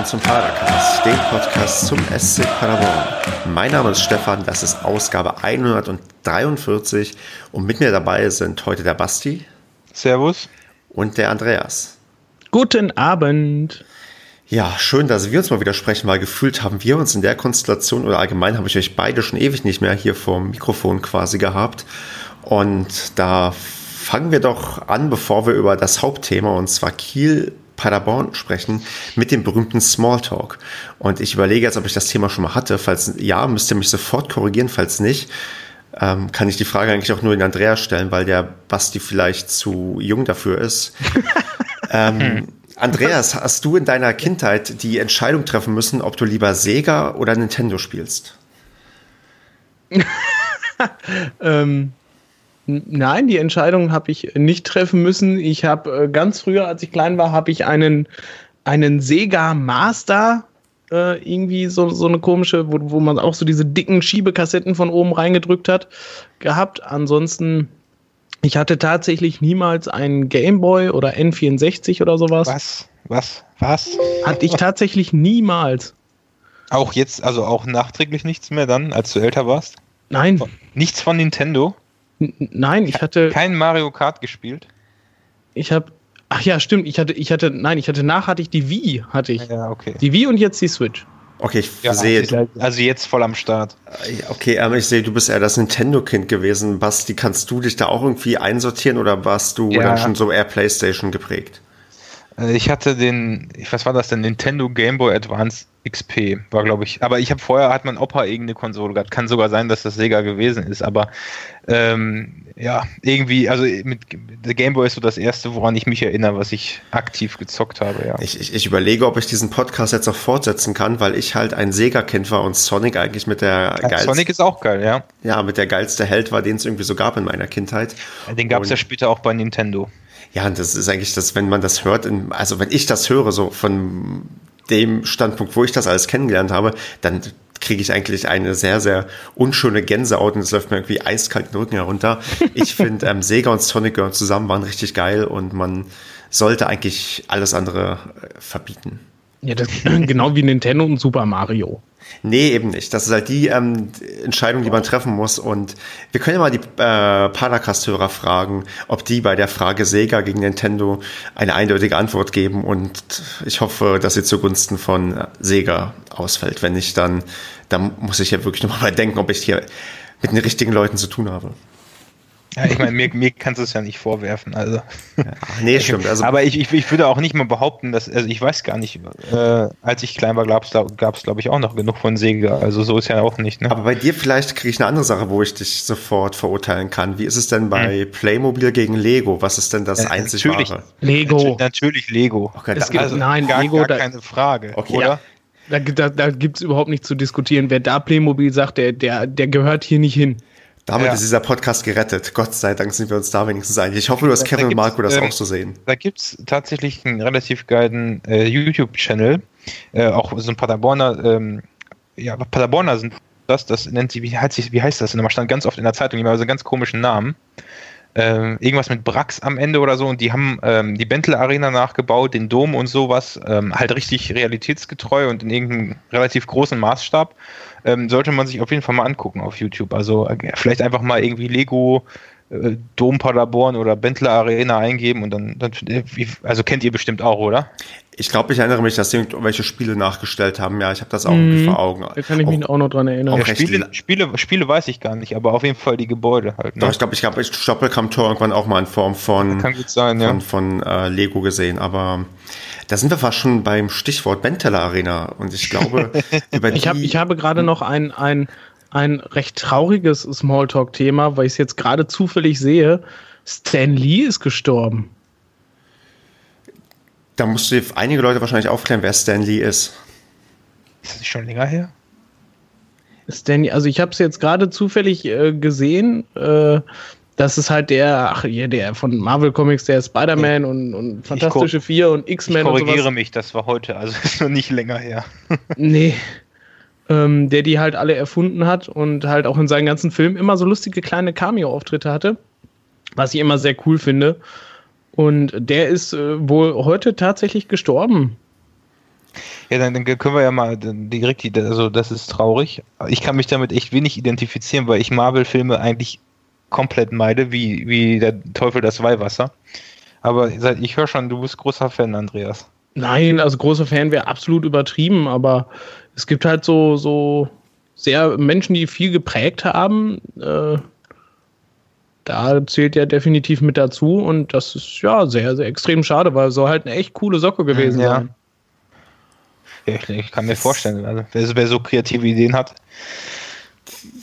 willkommen zum Padercast, dem Podcast zum SC Paderborn. Mein Name ist Stefan, das ist Ausgabe 143 und mit mir dabei sind heute der Basti. Servus. Und der Andreas. Guten Abend. Ja, schön, dass wir uns mal wieder sprechen, weil gefühlt haben wir uns in der Konstellation oder allgemein habe ich euch beide schon ewig nicht mehr hier vorm Mikrofon quasi gehabt. Und da fangen wir doch an, bevor wir über das Hauptthema und zwar Kiel Paderborn sprechen mit dem berühmten Smalltalk. Und ich überlege jetzt, ob ich das Thema schon mal hatte. Falls ja, müsst ihr mich sofort korrigieren. Falls nicht, ähm, kann ich die Frage eigentlich auch nur in Andreas stellen, weil der Basti vielleicht zu jung dafür ist. ähm, Andreas, hast du in deiner Kindheit die Entscheidung treffen müssen, ob du lieber Sega oder Nintendo spielst? ähm, nein, die Entscheidung habe ich nicht treffen müssen. Ich habe äh, ganz früher, als ich klein war, habe ich einen, einen Sega Master äh, irgendwie so, so eine komische, wo, wo man auch so diese dicken Schiebekassetten von oben reingedrückt hat, gehabt. Ansonsten ich hatte tatsächlich niemals einen Gameboy oder N64 oder sowas. Was? Was? Was? Hatte ich tatsächlich niemals. Auch jetzt, also auch nachträglich nichts mehr dann, als du älter warst? Nein. Nichts von Nintendo? Nein, ich hatte. Kein Mario Kart gespielt? Ich habe. Ach ja, stimmt. Ich hatte, ich hatte, nein, ich hatte nach hatte ich die Wii, hatte ich. Ja, okay. Die Wii und jetzt die Switch. Okay, ich ja, sehe. Also jetzt voll am Start. Okay, aber ich sehe, du bist eher das Nintendo-Kind gewesen. Basti, kannst du dich da auch irgendwie einsortieren oder warst du ja. dann schon so eher PlayStation geprägt? Äh, ich hatte den, was war das denn? Nintendo Game Boy Advance XP war, glaube ich. Aber ich habe vorher hat mein Opa irgendeine Konsole gehabt. Kann sogar sein, dass das Sega gewesen ist. Aber ähm, ja, irgendwie, also mit der Game Boy ist so das erste, woran ich mich erinnere, was ich aktiv gezockt habe. Ja. Ich, ich, ich überlege, ob ich diesen Podcast jetzt auch fortsetzen kann, weil ich halt ein Sega-Kind war und Sonic eigentlich mit der ja, geilste. Sonic ist auch geil, ja. Ja, mit der geilste Held war, den es irgendwie so gab in meiner Kindheit. Den gab es ja später auch bei Nintendo. Ja, und das ist eigentlich das, wenn man das hört, also wenn ich das höre, so von dem Standpunkt, wo ich das alles kennengelernt habe, dann kriege ich eigentlich eine sehr, sehr unschöne Gänsehaut und es läuft mir irgendwie eiskalt den Rücken herunter. Ich finde, ähm, Sega und Sonic gehören zusammen, waren richtig geil und man sollte eigentlich alles andere äh, verbieten. Ja, das, genau wie Nintendo und Super Mario. Nee, eben nicht. Das ist halt die ähm, Entscheidung, die man treffen muss. Und wir können ja mal die äh, Paracast-Hörer fragen, ob die bei der Frage Sega gegen Nintendo eine eindeutige Antwort geben. Und ich hoffe, dass sie zugunsten von Sega ausfällt. Wenn nicht, dann, dann muss ich ja wirklich nochmal denken, ob ich hier mit den richtigen Leuten zu tun habe. Ja, ich meine, mir, mir kannst du es ja nicht vorwerfen. Also. Ja, nee, stimmt. Also, aber ich, ich, ich würde auch nicht mal behaupten, dass, also ich weiß gar nicht, äh, als ich klein war, gab es, glaube ich, auch noch genug von Sega. Also so ist ja auch nicht. Ne? Aber bei dir vielleicht kriege ich eine andere Sache, wo ich dich sofort verurteilen kann. Wie ist es denn bei hm. Playmobil gegen Lego? Was ist denn das ja, einzig natürlich, wahre? Lego. Natürlich, natürlich Lego. Okay, es gibt, also, nein, gar, Lego, gar keine Frage, okay. oder? Da, da, da gibt es überhaupt nicht zu diskutieren. Wer da Playmobil sagt, der, der, der gehört hier nicht hin. Damit ja. ist dieser Podcast gerettet. Gott sei Dank sind wir uns da wenigstens einig. Ich hoffe, du hast Kevin und Marco das ähm, auch so sehen. Da gibt es tatsächlich einen relativ geilen äh, YouTube-Channel. Äh, auch so ein Paderborner, ähm, ja, Paderborner sind das, das nennt sie, wie heißt, sich, wie heißt das? Und stand ganz oft in der Zeitung, die haben so einen ganz komischen Namen. Ähm, irgendwas mit Brax am Ende oder so und die haben ähm, die Bentle Arena nachgebaut, den Dom und sowas, ähm, halt richtig realitätsgetreu und in irgendeinem relativ großen Maßstab ähm, sollte man sich auf jeden Fall mal angucken auf YouTube. Also äh, vielleicht einfach mal irgendwie Lego äh, Dom Paderborn oder Bentler Arena eingeben und dann, dann, äh, also kennt ihr bestimmt auch, oder? Ich glaube, ich erinnere mich, dass sie irgendwelche Spiele nachgestellt haben. Ja, ich habe das auch mhm. vor Augen. Da kann ich mich auch noch dran erinnern. Ja, Spiele, Spiele, Spiele weiß ich gar nicht, aber auf jeden Fall die Gebäude halt. Ne? Doch, ich glaube, ich habe Stoppelkampftor irgendwann auch mal in Form von, kann gut sein, von, ja. von äh, Lego gesehen, aber da sind wir fast schon beim Stichwort Benteler Arena und ich glaube, über ich, hab, ich habe gerade noch ein, ein, ein recht trauriges Smalltalk-Thema, weil ich es jetzt gerade zufällig sehe. Stan Lee ist gestorben. Da musst du einige Leute wahrscheinlich aufklären, wer Stan Lee ist. Ist das nicht schon länger her? Stan Lee, also ich habe es jetzt gerade zufällig äh, gesehen. Äh, das ist halt der, ach hier, der von Marvel Comics, der Spider-Man und, und Fantastische Vier und X-Men und Ich korrigiere mich, das war heute, also ist noch nicht länger her. nee. Ähm, der die halt alle erfunden hat und halt auch in seinen ganzen Filmen immer so lustige kleine Cameo-Auftritte hatte, was ich immer sehr cool finde. Und der ist äh, wohl heute tatsächlich gestorben. Ja, dann, dann können wir ja mal direkt, also das ist traurig. Ich kann mich damit echt wenig identifizieren, weil ich Marvel-Filme eigentlich komplett meide, wie, wie der Teufel das Weihwasser. Aber ich höre schon, du bist großer Fan, Andreas. Nein, also großer Fan wäre absolut übertrieben, aber es gibt halt so, so sehr Menschen, die viel geprägt haben. Äh, da zählt ja definitiv mit dazu und das ist ja sehr, sehr extrem schade, weil so halt eine echt coole Socke gewesen ja. sein. Ja, ich, ich kann mir vorstellen, also wer, wer so kreative Ideen hat,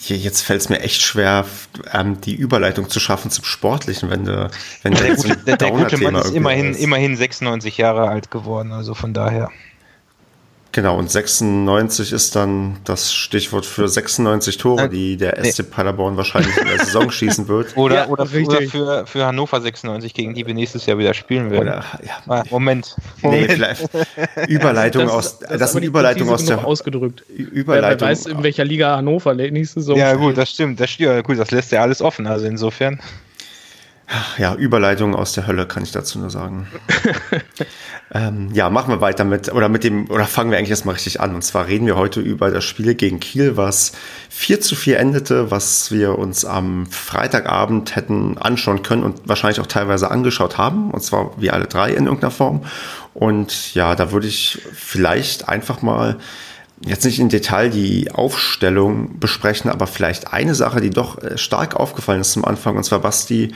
jetzt fällt es mir echt schwer, ähm, die Überleitung zu schaffen zum Sportlichen, wenn du, wenn der, gute, der, der gute Mann ist immerhin, ist. immerhin 96 Jahre alt geworden, also von daher. Genau, und 96 ist dann das Stichwort für 96 Tore, die der SC Paderborn wahrscheinlich in der Saison schießen wird. Oder, ja, oder, oder, für, für Hannover 96, gegen die wir nächstes Jahr wieder spielen werden. Oder, ja. ah, Moment. Moment. Nee, vielleicht Überleitung das, aus, das, das sind Überleitungen aus der ausgedrückt. Überleitung. Wer weiß, in welcher Liga Hannover nächste Saison. Ja, gut, das stimmt. Das, ja, gut, das lässt ja alles offen, also insofern. Ja, Überleitung aus der Hölle, kann ich dazu nur sagen. ähm, ja, machen wir weiter mit, oder mit dem, oder fangen wir eigentlich erstmal richtig an. Und zwar reden wir heute über das Spiel gegen Kiel, was 4 zu 4 endete, was wir uns am Freitagabend hätten anschauen können und wahrscheinlich auch teilweise angeschaut haben. Und zwar wir alle drei in irgendeiner Form. Und ja, da würde ich vielleicht einfach mal jetzt nicht in Detail die Aufstellung besprechen, aber vielleicht eine Sache, die doch äh, stark aufgefallen ist zum Anfang, und zwar Basti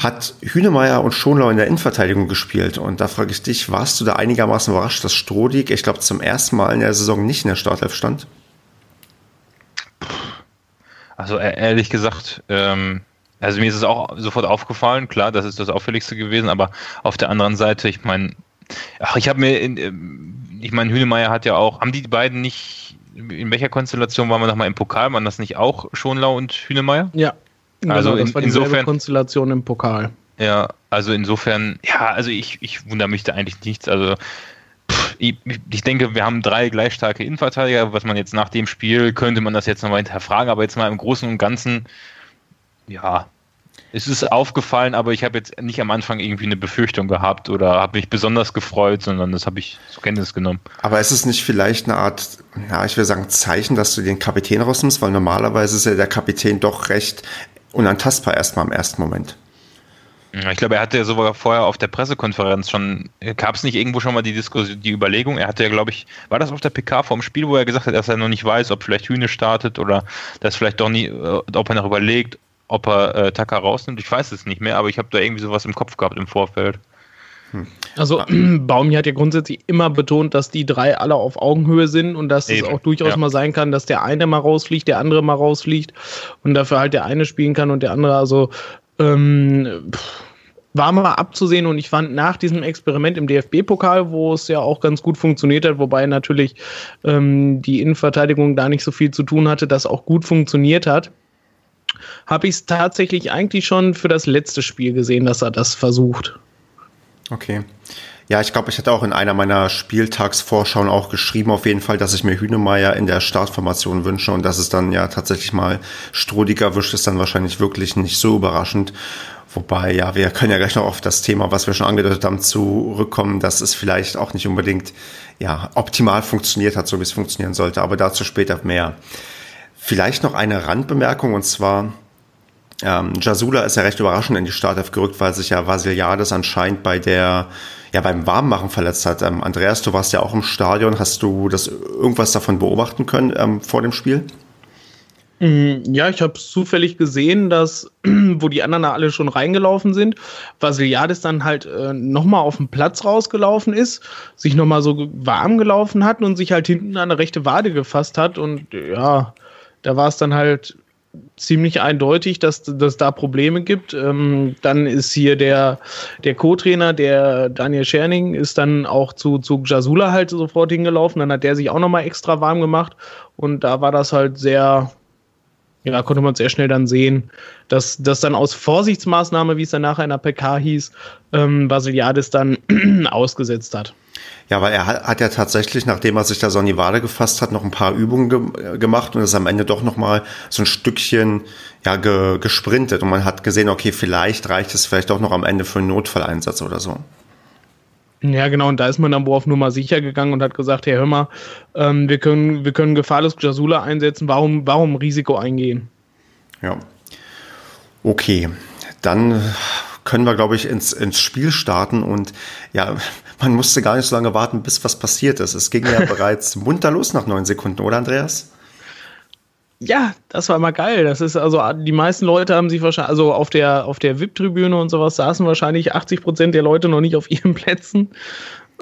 hat Hünemeyer und Schonlau in der Innenverteidigung gespielt. Und da frage ich dich, warst du da einigermaßen überrascht, dass Strodig, ich glaube, zum ersten Mal in der Saison nicht in der Startelf stand? Also e-, ehrlich gesagt, ähm, also mir ist es auch sofort aufgefallen, klar, das ist das Auffälligste gewesen, aber auf der anderen Seite, ich meine, ach, ich habe mir, in, ähm, ich meine, Hünemeyer hat ja auch, haben die beiden nicht, in welcher Konstellation waren wir nochmal im Pokal? Waren das nicht auch Schonlau und Hünemeyer? Ja, Genau, also in, insofern Konstellation im Pokal. Ja, also insofern, ja, also ich, ich wundere mich da eigentlich nichts. Also ich, ich, denke, wir haben drei gleich starke Innenverteidiger. Was man jetzt nach dem Spiel könnte man das jetzt nochmal hinterfragen, aber jetzt mal im Großen und Ganzen, ja, es ist aufgefallen, aber ich habe jetzt nicht am Anfang irgendwie eine Befürchtung gehabt oder habe mich besonders gefreut, sondern das habe ich zur Kenntnis genommen. Aber ist es nicht vielleicht eine Art, ja, ich will sagen, Zeichen, dass du den Kapitän rausnimmst, weil normalerweise ist ja der Kapitän doch recht unantastbar erstmal im ersten Moment. Ich glaube, er hatte ja sogar vorher auf der Pressekonferenz schon, gab es nicht irgendwo schon mal die Diskussion, die Überlegung, er hatte ja, glaube ich, war das auf der PK vom Spiel, wo er gesagt hat, dass er noch nicht weiß, ob vielleicht Hühne startet oder dass vielleicht doch nie, äh, ob er noch überlegt, ob er äh, Taka rausnimmt. Ich weiß es nicht mehr, aber ich habe da irgendwie sowas im Kopf gehabt im Vorfeld. Hm. Also Baumi hat ja grundsätzlich immer betont, dass die drei alle auf Augenhöhe sind und dass Eben. es auch durchaus ja. mal sein kann, dass der eine mal rausfliegt, der andere mal rausfliegt und dafür halt der eine spielen kann und der andere also ähm, war mal abzusehen und ich fand nach diesem Experiment im DFB-Pokal, wo es ja auch ganz gut funktioniert hat, wobei natürlich ähm, die Innenverteidigung da nicht so viel zu tun hatte, das auch gut funktioniert hat, habe ich es tatsächlich eigentlich schon für das letzte Spiel gesehen, dass er das versucht. Okay. Ja, ich glaube, ich hatte auch in einer meiner Spieltagsvorschauen auch geschrieben, auf jeden Fall, dass ich mir Hünemeyer in der Startformation wünsche und dass es dann ja tatsächlich mal Strodiger wischt, ist dann wahrscheinlich wirklich nicht so überraschend. Wobei, ja, wir können ja gleich noch auf das Thema, was wir schon angedeutet haben, zurückkommen, dass es vielleicht auch nicht unbedingt ja, optimal funktioniert hat, so wie es funktionieren sollte, aber dazu später mehr. Vielleicht noch eine Randbemerkung und zwar, ähm, Jasula ist ja recht überraschend in die Startelf gerückt, weil sich ja Vasiliades anscheinend bei der, ja, beim Warmmachen verletzt hat. Ähm, Andreas, du warst ja auch im Stadion. Hast du das irgendwas davon beobachten können ähm, vor dem Spiel? Mm, ja, ich habe zufällig gesehen, dass, wo die anderen alle schon reingelaufen sind, Vasiliades dann halt äh, nochmal auf den Platz rausgelaufen ist, sich nochmal so warm gelaufen hat und sich halt hinten an der rechte Wade gefasst hat. Und ja, da war es dann halt ziemlich eindeutig, dass es da Probleme gibt. Ähm, dann ist hier der, der Co-Trainer, der Daniel Scherning, ist dann auch zu, zu Jasula halt sofort hingelaufen. Dann hat der sich auch nochmal extra warm gemacht. Und da war das halt sehr, ja, konnte man sehr schnell dann sehen, dass das dann aus Vorsichtsmaßnahme, wie es dann nachher in der PK hieß, ähm, Basiliadis dann ausgesetzt hat. Ja, weil er hat, hat ja tatsächlich, nachdem er sich da so an die Wade gefasst hat, noch ein paar Übungen ge gemacht und ist am Ende doch noch mal so ein Stückchen ja, ge gesprintet. Und man hat gesehen, okay, vielleicht reicht es vielleicht doch noch am Ende für einen Notfalleinsatz oder so. Ja, genau, und da ist man dann wohl auf Nummer sicher gegangen und hat gesagt, hey, hör mal, ähm, wir können, wir können gefahrlos Jasula einsetzen, warum, warum Risiko eingehen? Ja. Okay, dann können wir, glaube ich, ins, ins Spiel starten und ja, man musste gar nicht so lange warten, bis was passiert ist. Es ging ja bereits munter los nach neun Sekunden, oder Andreas? Ja, das war immer geil. Das ist also, die meisten Leute haben sich wahrscheinlich, also auf der, auf der VIP-Tribüne und sowas saßen wahrscheinlich 80 Prozent der Leute noch nicht auf ihren Plätzen.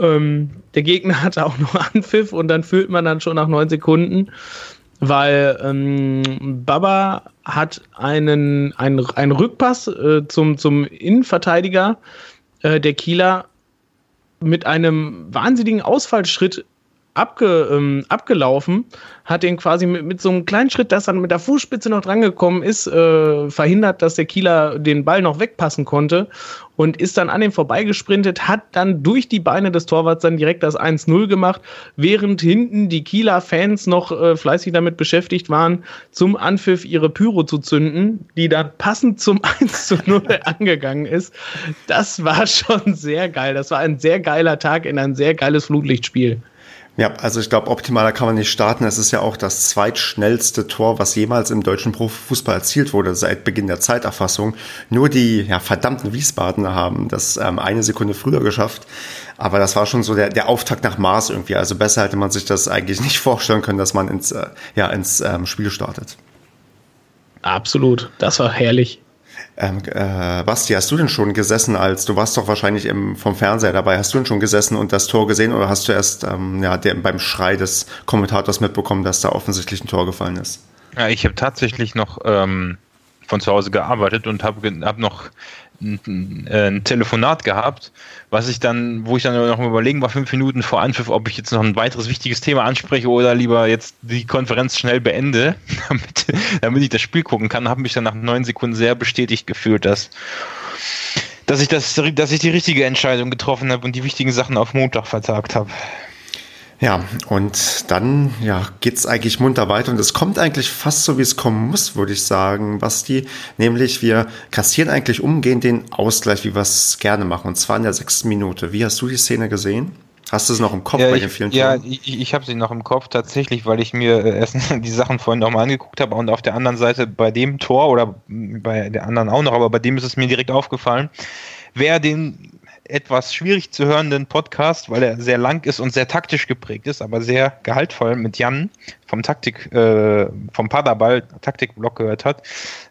Ähm, der Gegner hatte auch noch Anpfiff und dann fühlt man dann schon nach neun Sekunden, weil ähm, Baba hat einen, einen, einen Rückpass äh, zum, zum Innenverteidiger äh, der Kieler mit einem wahnsinnigen Ausfallschritt abge, ähm, abgelaufen, hat den quasi mit, mit so einem kleinen Schritt, dass dann mit der Fußspitze noch drangekommen ist, äh, verhindert, dass der Kieler den Ball noch wegpassen konnte und ist dann an dem vorbeigesprintet, hat dann durch die Beine des Torwarts dann direkt das 1-0 gemacht, während hinten die Kieler Fans noch äh, fleißig damit beschäftigt waren, zum Anpfiff ihre Pyro zu zünden, die dann passend zum 1-0 angegangen ist. Das war schon sehr geil. Das war ein sehr geiler Tag in ein sehr geiles Flutlichtspiel. Ja, also ich glaube, optimaler kann man nicht starten. Es ist ja auch das zweitschnellste Tor, was jemals im deutschen Profifußball erzielt wurde seit Beginn der Zeiterfassung. Nur die ja, verdammten Wiesbadener haben das ähm, eine Sekunde früher geschafft. Aber das war schon so der, der Auftakt nach Mars irgendwie. Also besser hätte man sich das eigentlich nicht vorstellen können, dass man ins, äh, ja, ins ähm, Spiel startet. Absolut, das war herrlich. Ähm, äh, Basti, hast du denn schon gesessen, als du warst doch wahrscheinlich im, vom Fernseher dabei, hast du denn schon gesessen und das Tor gesehen oder hast du erst ähm, ja, der, beim Schrei des Kommentators mitbekommen, dass da offensichtlich ein Tor gefallen ist? Ja, ich habe tatsächlich noch ähm, von zu Hause gearbeitet und habe hab noch ein, äh, ein, Telefonat gehabt, was ich dann, wo ich dann noch überlegen war, fünf Minuten vor Anpfiff, ob ich jetzt noch ein weiteres wichtiges Thema anspreche oder lieber jetzt die Konferenz schnell beende, damit, damit ich das Spiel gucken kann, habe mich dann nach neun Sekunden sehr bestätigt gefühlt, dass dass ich das, dass ich die richtige Entscheidung getroffen habe und die wichtigen Sachen auf Montag vertagt habe. Ja, und dann ja, geht's eigentlich munter weiter und es kommt eigentlich fast so, wie es kommen muss, würde ich sagen, Basti. Nämlich wir kassieren eigentlich umgehend den Ausgleich, wie wir es gerne machen, und zwar in der sechsten Minute. Wie hast du die Szene gesehen? Hast du es noch im Kopf ja, bei den vielen Ja, ich, ich habe sie noch im Kopf tatsächlich, weil ich mir äh, erst die Sachen vorhin nochmal angeguckt habe und auf der anderen Seite bei dem Tor oder bei der anderen auch noch, aber bei dem ist es mir direkt aufgefallen. Wer den etwas schwierig zu hörenden Podcast, weil er sehr lang ist und sehr taktisch geprägt ist, aber sehr gehaltvoll mit Jan vom Taktik, äh, vom Paderball Taktikblock gehört hat,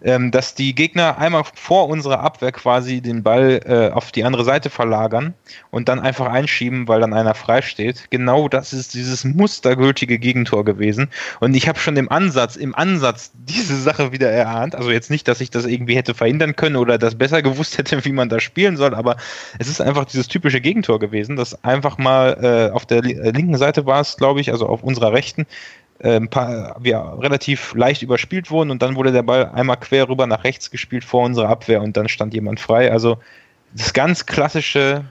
ähm, dass die Gegner einmal vor unserer Abwehr quasi den Ball äh, auf die andere Seite verlagern und dann einfach einschieben, weil dann einer frei steht. Genau das ist dieses mustergültige Gegentor gewesen. Und ich habe schon im Ansatz, im Ansatz diese Sache wieder erahnt. Also jetzt nicht, dass ich das irgendwie hätte verhindern können oder das besser gewusst hätte, wie man da spielen soll, aber es ist einfach dieses typische Gegentor gewesen, das einfach mal äh, auf der linken Seite war es, glaube ich, also auf unserer rechten, äh, ein paar, wir relativ leicht überspielt wurden und dann wurde der Ball einmal quer rüber nach rechts gespielt vor unserer Abwehr und dann stand jemand frei. Also das ganz klassische,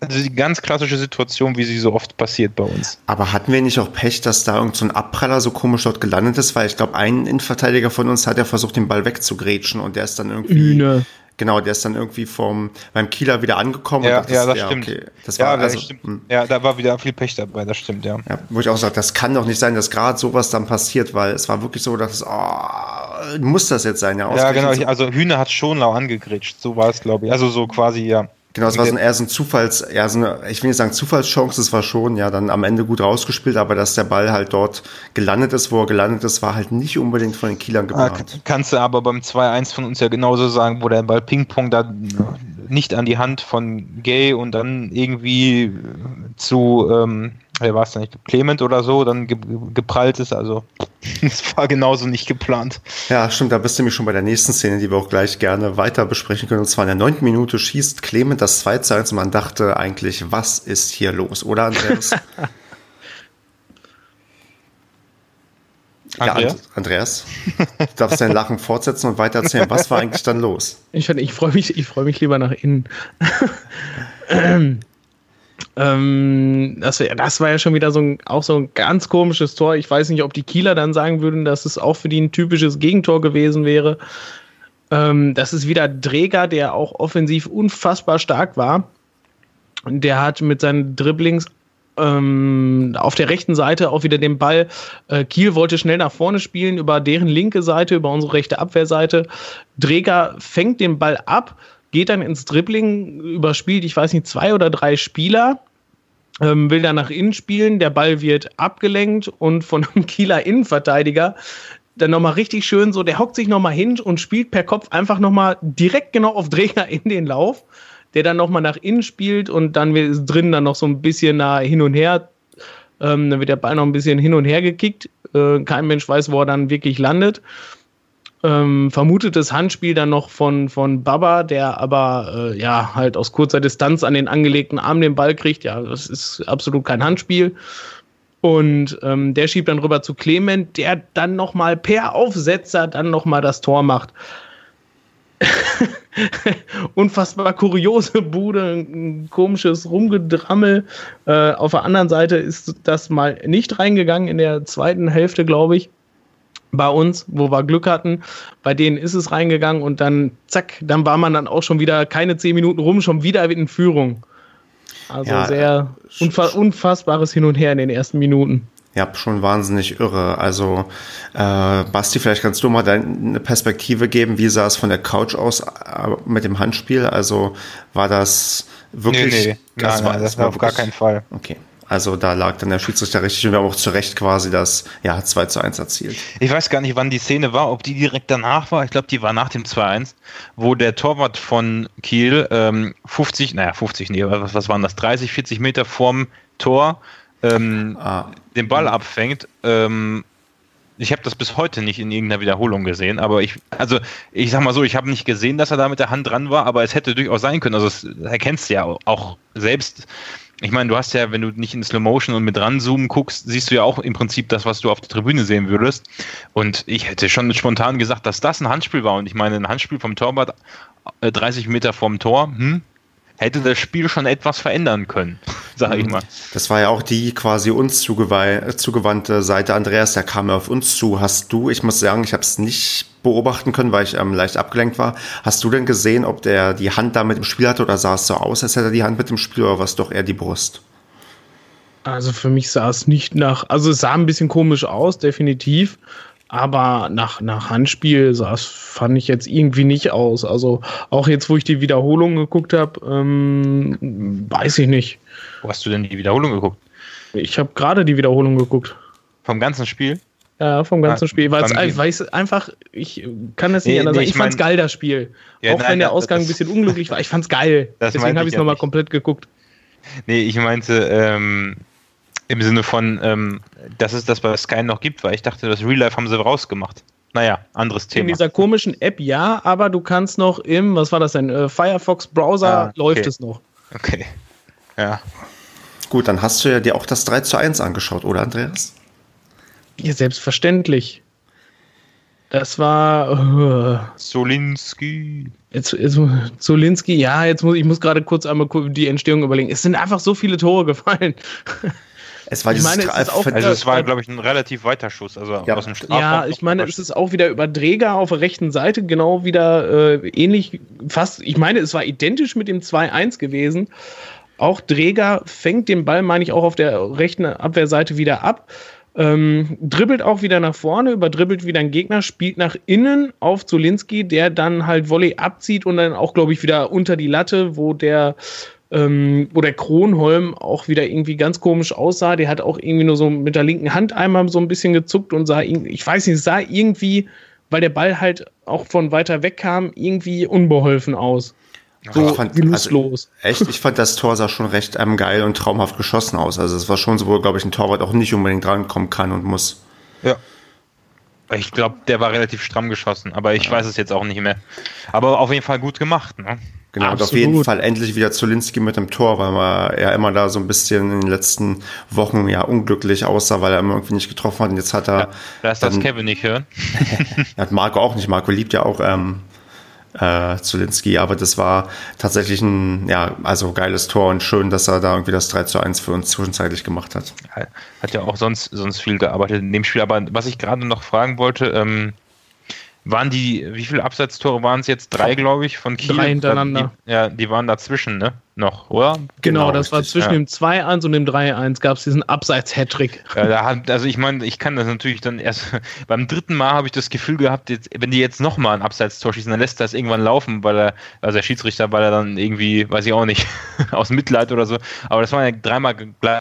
also die ganz klassische Situation, wie sie so oft passiert bei uns. Aber hatten wir nicht auch Pech, dass da irgend so ein Abpraller so komisch dort gelandet ist? Weil ich glaube, ein Innenverteidiger von uns hat ja versucht, den Ball wegzugrätschen und der ist dann irgendwie. Hühne. Genau, der ist dann irgendwie vom, beim Kieler wieder angekommen. Ja, das, ja, das ja, stimmt. Okay. Das war, ja, also, stimmt. Hm. ja, da war wieder viel Pech dabei, das stimmt, ja. ja wo ich auch sage, das kann doch nicht sein, dass gerade sowas dann passiert, weil es war wirklich so, dass es, oh, muss das jetzt sein, ja. Ja, genau, also Hühner hat schon lau angegritscht, so war es, glaube ich. Also so quasi, ja. Genau, es war so ein, eher so ein Zufalls, eher so eine, ich will nicht sagen Zufallschance, es war schon, ja, dann am Ende gut rausgespielt, aber dass der Ball halt dort gelandet ist, wo er gelandet ist, war halt nicht unbedingt von den Kielern ah, geplant. kannst du aber beim 2-1 von uns ja genauso sagen, wo der Ball Ping-Pong da nicht an die Hand von Gay und dann irgendwie zu, ähm, wer war es denn nicht, Clement oder so, dann ge geprallt ist. Also es war genauso nicht geplant. Ja, stimmt, da bist du nämlich schon bei der nächsten Szene, die wir auch gleich gerne weiter besprechen können. Und zwar in der neunten Minute schießt Clement das 2 zu 1 und man dachte eigentlich, was ist hier los, oder Andreas? Andreas? Ja, Andreas, du darfst dein Lachen fortsetzen und weiter erzählen. Was war eigentlich dann los? Ich, ich freue mich, ich freu mich lieber nach innen. Ähm, das, das, war ja schon wieder so ein, auch so ein ganz komisches Tor. Ich weiß nicht, ob die Kieler dann sagen würden, dass es auch für die ein typisches Gegentor gewesen wäre. Ähm, das ist wieder Dräger, der auch offensiv unfassbar stark war. der hat mit seinen Dribblings ähm, auf der rechten Seite auch wieder den Ball. Äh, Kiel wollte schnell nach vorne spielen über deren linke Seite, über unsere rechte Abwehrseite. Dreger fängt den Ball ab, geht dann ins Dribbling, überspielt, ich weiß nicht, zwei oder drei Spieler. Ähm, will dann nach innen spielen, der Ball wird abgelenkt und von einem Kieler Innenverteidiger dann nochmal richtig schön so, der hockt sich nochmal hin und spielt per Kopf einfach nochmal direkt genau auf Dreger in den Lauf der dann nochmal nach innen spielt und dann ist drin dann noch so ein bisschen nah hin und her. Ähm, dann wird der Ball noch ein bisschen hin und her gekickt. Äh, kein Mensch weiß, wo er dann wirklich landet. Ähm, vermutetes Handspiel dann noch von, von Baba, der aber äh, ja halt aus kurzer Distanz an den angelegten Arm den Ball kriegt. Ja, das ist absolut kein Handspiel. Und ähm, der schiebt dann rüber zu Clement, der dann nochmal per Aufsetzer dann nochmal das Tor macht. unfassbar kuriose Bude, ein komisches Rumgedrammel. Äh, auf der anderen Seite ist das mal nicht reingegangen in der zweiten Hälfte, glaube ich. Bei uns, wo wir Glück hatten, bei denen ist es reingegangen und dann, zack, dann war man dann auch schon wieder keine zehn Minuten rum, schon wieder in Führung. Also ja, sehr unfa unfassbares Hin und Her in den ersten Minuten. Ja, schon wahnsinnig irre. Also, äh, Basti, vielleicht kannst du mal deine Perspektive geben. Wie sah es von der Couch aus äh, mit dem Handspiel? Also, war das wirklich. Nee, nee, das, nein, war, nein, das war auf gar keinen Fall. Okay. Also da lag dann der Schiedsrichter richtig und wir haben auch zu Recht quasi das ja, 2 zu 1 erzielt. Ich weiß gar nicht, wann die Szene war, ob die direkt danach war. Ich glaube, die war nach dem 2-1, wo der Torwart von Kiel ähm, 50, naja, 50, nee, was, was waren das, 30, 40 Meter vorm Tor ähm, ah. den Ball abfängt. Ähm, ich habe das bis heute nicht in irgendeiner Wiederholung gesehen, aber ich, also ich sag mal so, ich habe nicht gesehen, dass er da mit der Hand dran war, aber es hätte durchaus sein können. Also das erkennst du ja auch selbst. Ich meine, du hast ja, wenn du nicht in Slow Motion und mit ranzoomen guckst, siehst du ja auch im Prinzip das, was du auf der Tribüne sehen würdest. Und ich hätte schon spontan gesagt, dass das ein Handspiel war. Und ich meine, ein Handspiel vom Torwart 30 äh, Meter vom Tor, hm, hätte das Spiel schon etwas verändern können, sage ich mal. Das war ja auch die quasi uns zugewandte Seite. Andreas, der kam ja auf uns zu. Hast du, ich muss sagen, ich habe es nicht beobachten können, weil ich ähm, leicht abgelenkt war. Hast du denn gesehen, ob der die Hand da mit im Spiel hatte oder sah es so aus, als hätte er die Hand mit dem Spiel oder war es doch eher die Brust? Also für mich sah es nicht nach, also es sah ein bisschen komisch aus, definitiv. Aber nach, nach Handspiel sah es, fand ich jetzt irgendwie nicht aus. Also auch jetzt, wo ich die Wiederholung geguckt habe, ähm, weiß ich nicht. Wo hast du denn die Wiederholung geguckt? Ich habe gerade die Wiederholung geguckt. Vom ganzen Spiel? Ja, vom ganzen ah, Spiel. Weil es einfach, ich kann das nicht nee, anders nee, sagen. Ich, ich fand's geil, das Spiel. Ja, auch nein, wenn der Ausgang ein bisschen unglücklich war. Ich fand's geil. Deswegen habe ich es nochmal komplett geguckt. Nee, ich meinte, ähm, im Sinne von, ähm, dass es das bei Sky noch gibt, weil ich dachte, das Real Life haben sie rausgemacht. Naja, anderes Thema. In dieser komischen App ja, aber du kannst noch im, was war das denn, äh, Firefox Browser ah, okay. läuft es noch. Okay. Ja. Gut, dann hast du ja dir auch das 3 zu 1 angeschaut, oder Andreas? Ja, selbstverständlich. Das war uh, Solinski. Jetzt, jetzt, Solinski, ja, jetzt muss ich muss gerade kurz einmal die Entstehung überlegen. Es sind einfach so viele Tore gefallen. Es war ich meine, es auch also es war, glaube ich, ein relativ weiter Schuss, also ja. aus dem Strafraum. Ja, ich meine, es ist auch wieder über Dräger auf der rechten Seite, genau wieder äh, ähnlich, fast, ich meine, es war identisch mit dem 2-1 gewesen. Auch Dräger fängt den Ball, meine ich, auch auf der rechten Abwehrseite wieder ab. Ähm, dribbelt auch wieder nach vorne, überdribbelt wieder einen Gegner, spielt nach innen auf Zolinski, der dann halt Volley abzieht und dann auch, glaube ich, wieder unter die Latte, wo der ähm, wo der Kronholm auch wieder irgendwie ganz komisch aussah. Der hat auch irgendwie nur so mit der linken Hand einmal so ein bisschen gezuckt und sah, ich weiß nicht, sah irgendwie, weil der Ball halt auch von weiter weg kam, irgendwie unbeholfen aus. So ich fand, Also, echt, ich fand das Tor sah schon recht ähm, geil und traumhaft geschossen aus. Also es war schon so, wo, glaube ich, ein Torwart auch nicht unbedingt drankommen kann und muss. Ja. Ich glaube, der war relativ stramm geschossen, aber ich ja. weiß es jetzt auch nicht mehr. Aber auf jeden Fall gut gemacht, ne? Genau, Absolut. und auf jeden Fall endlich wieder Zulinski mit dem Tor, weil man ja immer da so ein bisschen in den letzten Wochen ja unglücklich aussah, weil er immer irgendwie nicht getroffen hat. Und jetzt hat er. Ja, lass das Kevin nicht hören. hat Marco auch nicht. Marco liebt ja auch ähm, äh, Zulinski, aber das war tatsächlich ein, ja, also geiles Tor und schön, dass er da irgendwie das 3 zu 1 für uns zwischenzeitlich gemacht hat. Hat ja auch sonst, sonst viel gearbeitet in dem Spiel. Aber was ich gerade noch fragen wollte, ähm, waren die, wie viele Abseitstore waren es jetzt? Drei, glaube ich, von Kiel. Drei hintereinander. Die, ja, die waren dazwischen, ne? Noch, oder? Genau, genau das richtig, war zwischen ja. dem 2-1 und dem 3-1 gab es diesen Abseits-Hattrick. Ja, also ich meine, ich kann das natürlich dann erst, beim dritten Mal habe ich das Gefühl gehabt, jetzt, wenn die jetzt nochmal ein Abseitstor schießen, dann lässt es irgendwann laufen, weil er, also der Schiedsrichter, weil er dann irgendwie, weiß ich auch nicht, aus Mitleid oder so, aber das waren ja dreimal gleich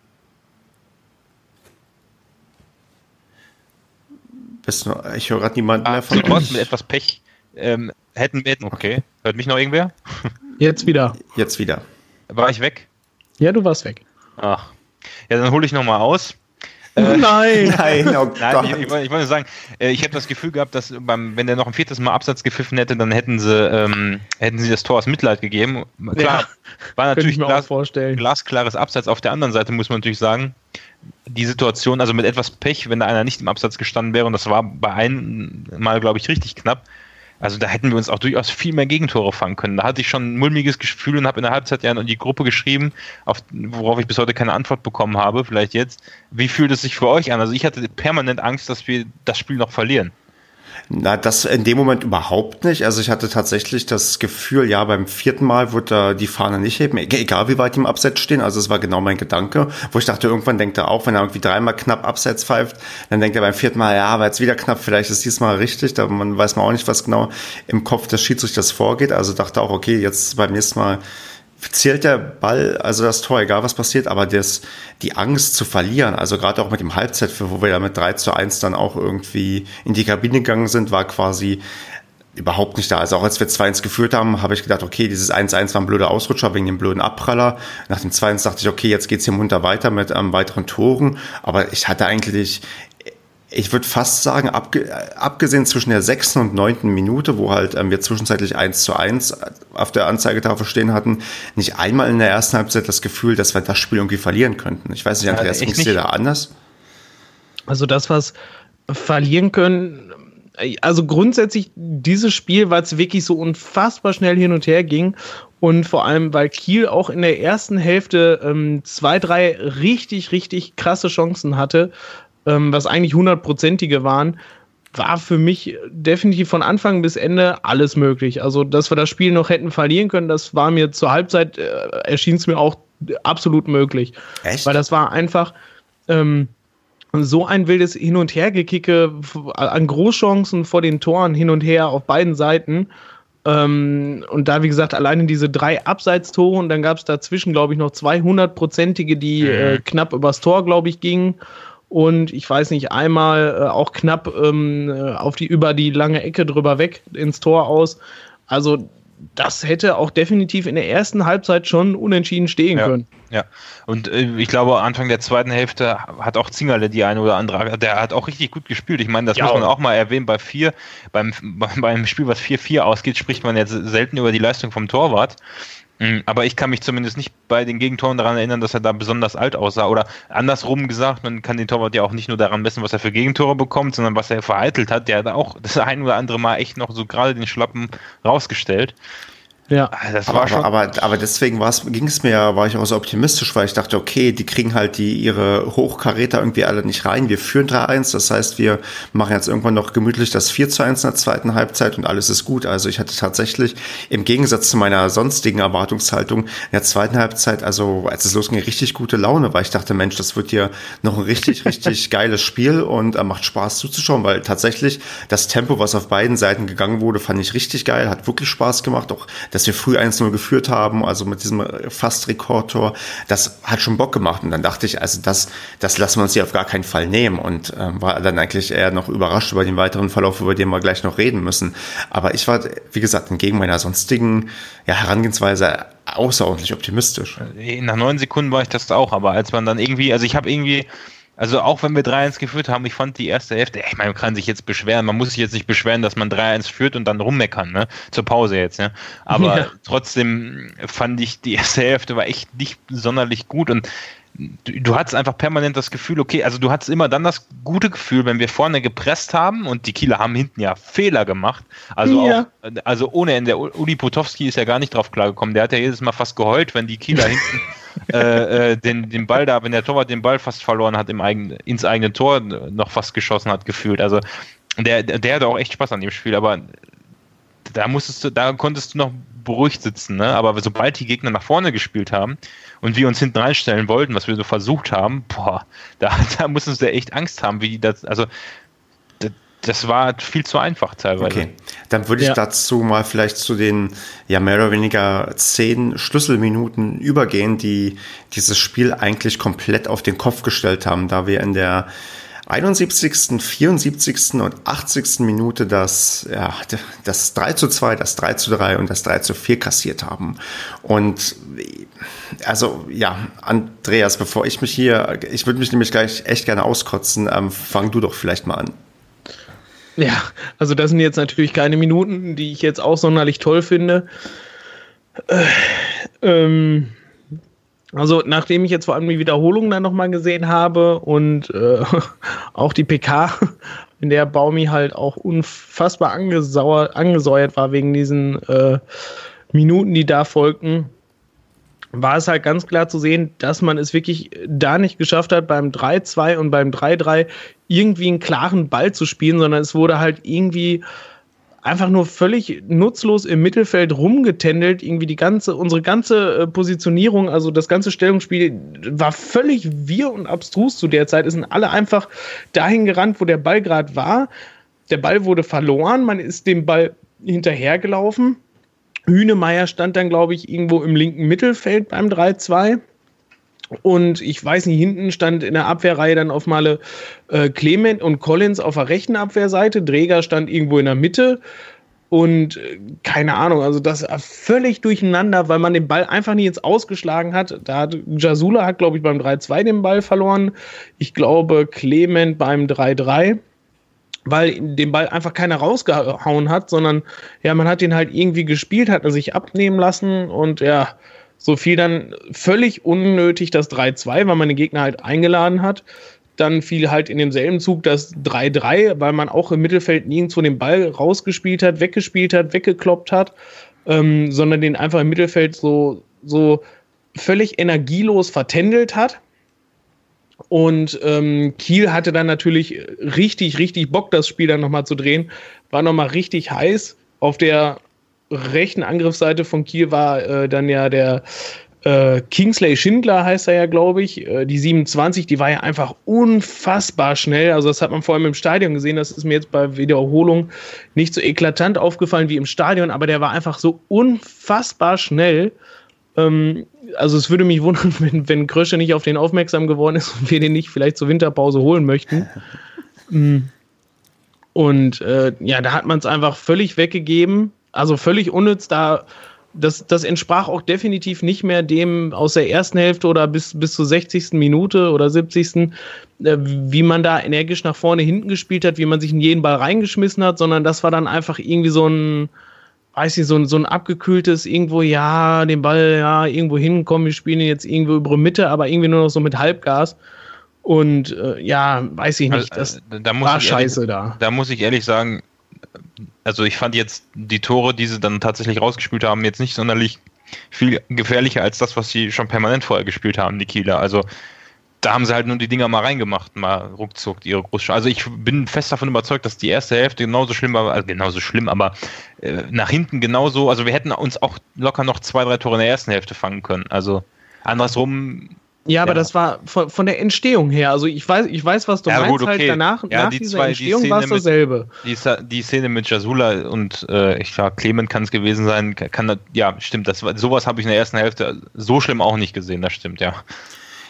Bist du, ich höre gerade niemanden mehr von Trotz mit etwas Pech ähm, hätten wir. Okay. Hört mich noch irgendwer? Jetzt wieder. Jetzt wieder. War ich weg? Ja, du warst weg. Ach. Ja, dann hole ich nochmal aus. Äh, nein, nein, oh nein ich, ich, ich, wollte sagen, äh, ich habe das Gefühl gehabt, dass beim, wenn der noch ein viertes Mal Absatz gepfiffen hätte, dann hätten sie, ähm, hätten sie das Tor aus Mitleid gegeben. Klar, ja, war natürlich Glas, glasklares Absatz. Auf der anderen Seite muss man natürlich sagen, die Situation, also mit etwas Pech, wenn da einer nicht im Absatz gestanden wäre, und das war bei einem Mal, glaube ich, richtig knapp, also da hätten wir uns auch durchaus viel mehr Gegentore fangen können. Da hatte ich schon ein mulmiges Gefühl und habe in der Halbzeit ja in die Gruppe geschrieben, auf, worauf ich bis heute keine Antwort bekommen habe, vielleicht jetzt. Wie fühlt es sich für euch an? Also ich hatte permanent Angst, dass wir das Spiel noch verlieren. Na, das in dem Moment überhaupt nicht. Also ich hatte tatsächlich das Gefühl, ja, beim vierten Mal wird er die Fahne nicht heben, egal wie weit die im Abseits stehen. Also es war genau mein Gedanke, wo ich dachte, irgendwann denkt er auch, wenn er irgendwie dreimal knapp Abseits pfeift, dann denkt er beim vierten Mal, ja, aber jetzt wieder knapp, vielleicht ist diesmal richtig. Da man weiß man auch nicht, was genau im Kopf des Schiedsrichters vorgeht. Also dachte auch, okay, jetzt beim nächsten Mal zählt der Ball, also das Tor, egal was passiert, aber das, die Angst zu verlieren, also gerade auch mit dem Halbzeit, wo wir ja mit 3 zu 1 dann auch irgendwie in die Kabine gegangen sind, war quasi überhaupt nicht da. Also auch als wir 2-1 geführt haben, habe ich gedacht, okay, dieses 1-1 war ein blöder Ausrutscher wegen dem blöden Abpraller. Nach dem 2-1 dachte ich, okay, jetzt geht's hier munter weiter mit ähm, weiteren Toren. Aber ich hatte eigentlich ich würde fast sagen, abge abgesehen zwischen der sechsten und neunten Minute, wo halt ähm, wir zwischenzeitlich eins zu eins auf der Anzeigetafel stehen hatten, nicht einmal in der ersten Halbzeit das Gefühl, dass wir das Spiel irgendwie verlieren könnten. Ich weiß nicht, Andreas, ja, ging es dir da anders? Also das, was verlieren können, also grundsätzlich dieses Spiel, weil es wirklich so unfassbar schnell hin und her ging und vor allem, weil Kiel auch in der ersten Hälfte ähm, zwei, drei richtig, richtig krasse Chancen hatte, ähm, was eigentlich hundertprozentige waren, war für mich definitiv von Anfang bis Ende alles möglich. Also, dass wir das Spiel noch hätten verlieren können, das war mir zur Halbzeit, äh, erschien es mir auch absolut möglich. Echt? Weil das war einfach ähm, so ein wildes Hin- und Hergekicke an Großchancen vor den Toren hin und her auf beiden Seiten. Ähm, und da, wie gesagt, alleine diese drei Abseitstore und dann gab es dazwischen, glaube ich, noch 200-prozentige, die mhm. äh, knapp übers Tor, glaube ich, gingen und ich weiß nicht, einmal äh, auch knapp ähm, äh, auf die, über die lange Ecke drüber weg ins Tor aus. Also das hätte auch definitiv in der ersten Halbzeit schon unentschieden stehen ja, können. Ja, und äh, ich glaube, Anfang der zweiten Hälfte hat auch Zingerle die eine oder andere, der hat auch richtig gut gespielt. Ich meine, das ja, muss man auch mal erwähnen, bei vier, beim, beim Spiel, was 4-4 ausgeht, spricht man jetzt selten über die Leistung vom Torwart. Mhm, aber ich kann mich zumindest nicht bei den Gegentoren daran erinnern, dass er da besonders alt aussah. Oder andersrum gesagt, man kann den Torwart ja auch nicht nur daran messen, was er für Gegentore bekommt, sondern was er vereitelt hat. Der hat auch das ein oder andere Mal echt noch so gerade den Schlappen rausgestellt. Ja, ah, das war aber, schon aber, aber deswegen ging es mir, war ich auch so optimistisch, weil ich dachte, okay, die kriegen halt die ihre Hochkaräter irgendwie alle nicht rein. Wir führen 3-1, das heißt, wir machen jetzt irgendwann noch gemütlich das 4 zu 1 in der zweiten Halbzeit und alles ist gut. Also ich hatte tatsächlich im Gegensatz zu meiner sonstigen Erwartungshaltung in der zweiten Halbzeit, also als es losging, richtig gute Laune, weil ich dachte, Mensch, das wird hier noch ein richtig, richtig geiles Spiel und äh, macht Spaß zuzuschauen, weil tatsächlich das Tempo, was auf beiden Seiten gegangen wurde, fand ich richtig geil, hat wirklich Spaß gemacht. Auch das dass wir früh 1-0 geführt haben, also mit diesem fast Rekordtor, das hat schon Bock gemacht. Und dann dachte ich, also das, das lassen wir uns hier auf gar keinen Fall nehmen und ähm, war dann eigentlich eher noch überrascht über den weiteren Verlauf, über den wir gleich noch reden müssen. Aber ich war, wie gesagt, entgegen meiner sonstigen ja, Herangehensweise außerordentlich optimistisch. Nach neun Sekunden war ich das auch, aber als man dann irgendwie, also ich habe irgendwie also auch wenn wir 3-1 geführt haben, ich fand die erste Hälfte, ich meine, man kann sich jetzt beschweren, man muss sich jetzt nicht beschweren, dass man 3-1 führt und dann rummeckern, ne? Zur Pause jetzt, ne? Aber ja. trotzdem fand ich, die erste Hälfte war echt nicht sonderlich gut und du, du hattest einfach permanent das Gefühl, okay, also du hattest immer dann das gute Gefühl, wenn wir vorne gepresst haben und die Kieler haben hinten ja Fehler gemacht. Also ja. auch, also ohne Ende, Uli Potowski ist ja gar nicht drauf klargekommen. Der hat ja jedes Mal fast geheult, wenn die Kieler hinten äh, äh, den, den Ball da, wenn der Torwart den Ball fast verloren hat im eigenen, ins eigene Tor noch fast geschossen hat, gefühlt. Also Der, der hatte auch echt Spaß an dem Spiel, aber da musstest du, da konntest du noch beruhigt sitzen, ne? Aber sobald die Gegner nach vorne gespielt haben und wir uns hinten reinstellen wollten, was wir so versucht haben, boah, da, da mussten sie echt Angst haben, wie die das, also das war viel zu einfach teilweise. Okay, dann würde ich ja. dazu mal vielleicht zu den ja mehr oder weniger zehn Schlüsselminuten übergehen, die dieses Spiel eigentlich komplett auf den Kopf gestellt haben, da wir in der 71., 74. und 80. Minute das, ja, das 3 zu 2, das 3 zu 3 und das 3 zu 4 kassiert haben. Und also ja, Andreas, bevor ich mich hier, ich würde mich nämlich gleich echt gerne auskotzen, ähm, fang du doch vielleicht mal an. Ja, also das sind jetzt natürlich keine Minuten, die ich jetzt auch sonderlich toll finde. Äh, ähm, also nachdem ich jetzt vor allem die Wiederholung dann nochmal gesehen habe und äh, auch die PK, in der Baumi halt auch unfassbar angesäuert war wegen diesen äh, Minuten, die da folgten, war es halt ganz klar zu sehen, dass man es wirklich da nicht geschafft hat, beim 3-2 und beim 3-3 irgendwie einen klaren Ball zu spielen, sondern es wurde halt irgendwie einfach nur völlig nutzlos im Mittelfeld rumgetändelt. Irgendwie die ganze, unsere ganze äh, Positionierung, also das ganze Stellungsspiel war völlig wir und abstrus zu der Zeit. Es sind alle einfach dahin gerannt, wo der Ball gerade war. Der Ball wurde verloren, man ist dem Ball hinterhergelaufen. Hünemeyer stand dann, glaube ich, irgendwo im linken Mittelfeld beim 3-2. Und ich weiß nicht, hinten stand in der Abwehrreihe dann auf Male äh, Clement und Collins auf der rechten Abwehrseite. Dräger stand irgendwo in der Mitte. Und äh, keine Ahnung, also das völlig durcheinander, weil man den Ball einfach nicht ins Ausgeschlagen hat. Da hat Jasula hat, glaube ich, beim 3-2 den Ball verloren. Ich glaube, Clement beim 3-3 weil den Ball einfach keiner rausgehauen hat, sondern ja, man hat ihn halt irgendwie gespielt, hat er sich abnehmen lassen und ja, so fiel dann völlig unnötig das 3-2, weil man den Gegner halt eingeladen hat. Dann fiel halt in demselben Zug das 3-3, weil man auch im Mittelfeld nirgendwo den Ball rausgespielt hat, weggespielt hat, weggekloppt hat, ähm, sondern den einfach im Mittelfeld so, so völlig energielos vertändelt hat. Und ähm, Kiel hatte dann natürlich richtig, richtig Bock, das Spiel dann nochmal zu drehen. War nochmal richtig heiß. Auf der rechten Angriffsseite von Kiel war äh, dann ja der äh, Kingsley Schindler heißt er ja, glaube ich. Äh, die 27, die war ja einfach unfassbar schnell. Also das hat man vor allem im Stadion gesehen. Das ist mir jetzt bei Wiederholung nicht so eklatant aufgefallen wie im Stadion, aber der war einfach so unfassbar schnell. Ähm, also es würde mich wundern, wenn, wenn Krösche nicht auf den aufmerksam geworden ist und wir den nicht vielleicht zur Winterpause holen möchten. Mm. Und äh, ja, da hat man es einfach völlig weggegeben also völlig unnütz, da das, das entsprach auch definitiv nicht mehr dem aus der ersten Hälfte oder bis, bis zur 60. Minute oder 70. Äh, wie man da energisch nach vorne hinten gespielt hat, wie man sich in jeden Ball reingeschmissen hat, sondern das war dann einfach irgendwie so ein, weiß ich, so ein, so ein abgekühltes irgendwo, ja, den Ball, ja, irgendwo hinkommen, wir spielen jetzt irgendwo über Mitte, aber irgendwie nur noch so mit Halbgas. Und äh, ja, weiß ich nicht, also, das also, da war scheiße ehrlich, da. Da muss ich ehrlich sagen, also ich fand jetzt die Tore, die sie dann tatsächlich rausgespielt haben, jetzt nicht sonderlich viel gefährlicher als das, was sie schon permanent vorher gespielt haben, die Kieler. Also da haben sie halt nur die Dinger mal reingemacht, mal ruckzuck ihre Großschau. Also ich bin fest davon überzeugt, dass die erste Hälfte genauso schlimm war, also genauso schlimm, aber äh, nach hinten genauso, also wir hätten uns auch locker noch zwei, drei Tore in der ersten Hälfte fangen können. Also andersrum ja, aber ja. das war von, von, der Entstehung her. Also ich weiß, ich weiß, was du ja, meinst. Gut, halt okay. Halt danach, ja, nach die dieser zwei, Entstehung war es dasselbe. Die, die, Szene mit Jasula und äh, ich sag, Clement kann es gewesen sein. Kann, ja, stimmt. Das, sowas habe ich in der ersten Hälfte so schlimm auch nicht gesehen. Das stimmt, ja.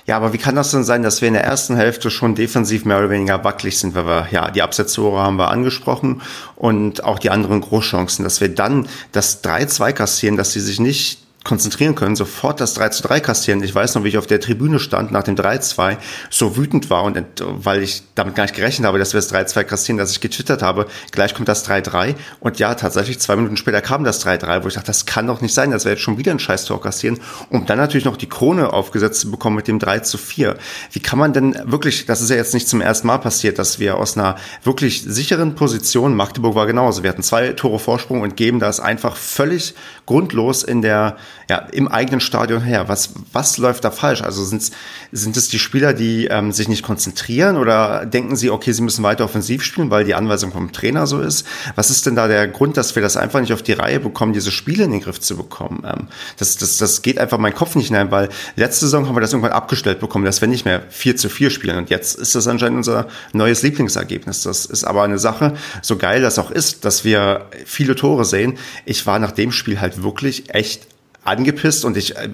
Ja, aber wie kann das denn sein, dass wir in der ersten Hälfte schon defensiv mehr oder weniger wackelig sind, weil wir, ja, die Absetztore haben wir angesprochen und auch die anderen Großchancen, dass wir dann das 3-2 kassieren, dass sie sich nicht konzentrieren können, sofort das 3 zu 3 kassieren. Ich weiß noch, wie ich auf der Tribüne stand nach dem 3-2, so wütend war und weil ich damit gar nicht gerechnet habe, dass wir das 3-2 kassieren, dass ich getwittert habe, gleich kommt das 3-3 und ja, tatsächlich zwei Minuten später kam das 3-3, wo ich dachte, das kann doch nicht sein, dass wir jetzt schon wieder ein Scheiß-Tor kassieren, um dann natürlich noch die Krone aufgesetzt zu bekommen mit dem 3 zu 4. Wie kann man denn wirklich, das ist ja jetzt nicht zum ersten Mal passiert, dass wir aus einer wirklich sicheren Position, Magdeburg war genauso, wir hatten zwei Tore Vorsprung und geben das einfach völlig grundlos in der ja, im eigenen Stadion her. Was, was läuft da falsch? Also sind's, sind es die Spieler, die ähm, sich nicht konzentrieren oder denken sie, okay, sie müssen weiter offensiv spielen, weil die Anweisung vom Trainer so ist? Was ist denn da der Grund, dass wir das einfach nicht auf die Reihe bekommen, diese Spiele in den Griff zu bekommen? Ähm, das, das, das geht einfach mein Kopf nicht hinein, weil letzte Saison haben wir das irgendwann abgestellt bekommen, dass wir nicht mehr 4 zu 4 spielen. Und jetzt ist das anscheinend unser neues Lieblingsergebnis. Das ist aber eine Sache, so geil das auch ist, dass wir viele Tore sehen. Ich war nach dem Spiel halt wirklich echt angepisst und ich äh,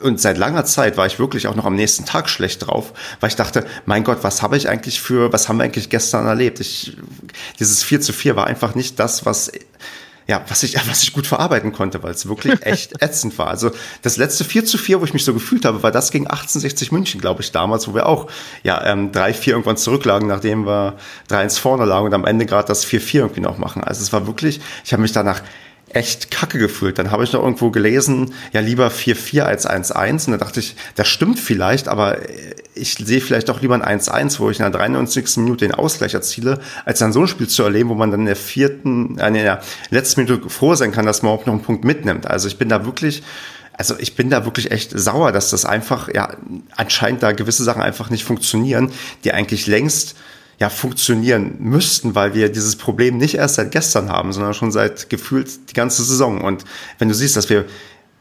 und seit langer Zeit war ich wirklich auch noch am nächsten Tag schlecht drauf, weil ich dachte, mein Gott, was habe ich eigentlich für, was haben wir eigentlich gestern erlebt? Ich, dieses 4 zu 4 war einfach nicht das, was, ja, was ich, was ich gut verarbeiten konnte, weil es wirklich echt ätzend war. Also das letzte 4 zu 4, wo ich mich so gefühlt habe, war das gegen 1860 München, glaube ich, damals, wo wir auch ja, ähm, 3-4 irgendwann zurücklagen, nachdem wir 3-1 vorne lagen und am Ende gerade das 4-4 irgendwie noch machen. Also es war wirklich, ich habe mich danach echt kacke gefühlt. Dann habe ich noch irgendwo gelesen, ja lieber 4-4 als 1-1. Und da dachte ich, das stimmt vielleicht, aber ich sehe vielleicht auch lieber ein 1-1, wo ich in der 93. Minute den Ausgleich erziele, als dann so ein Spiel zu erleben, wo man dann in der vierten, äh, in der letzten Minute froh sein kann, dass man auch noch einen Punkt mitnimmt. Also ich bin da wirklich, also ich bin da wirklich echt sauer, dass das einfach, ja, anscheinend da gewisse Sachen einfach nicht funktionieren, die eigentlich längst ja funktionieren müssten, weil wir dieses Problem nicht erst seit gestern haben, sondern schon seit gefühlt die ganze Saison. Und wenn du siehst, dass wir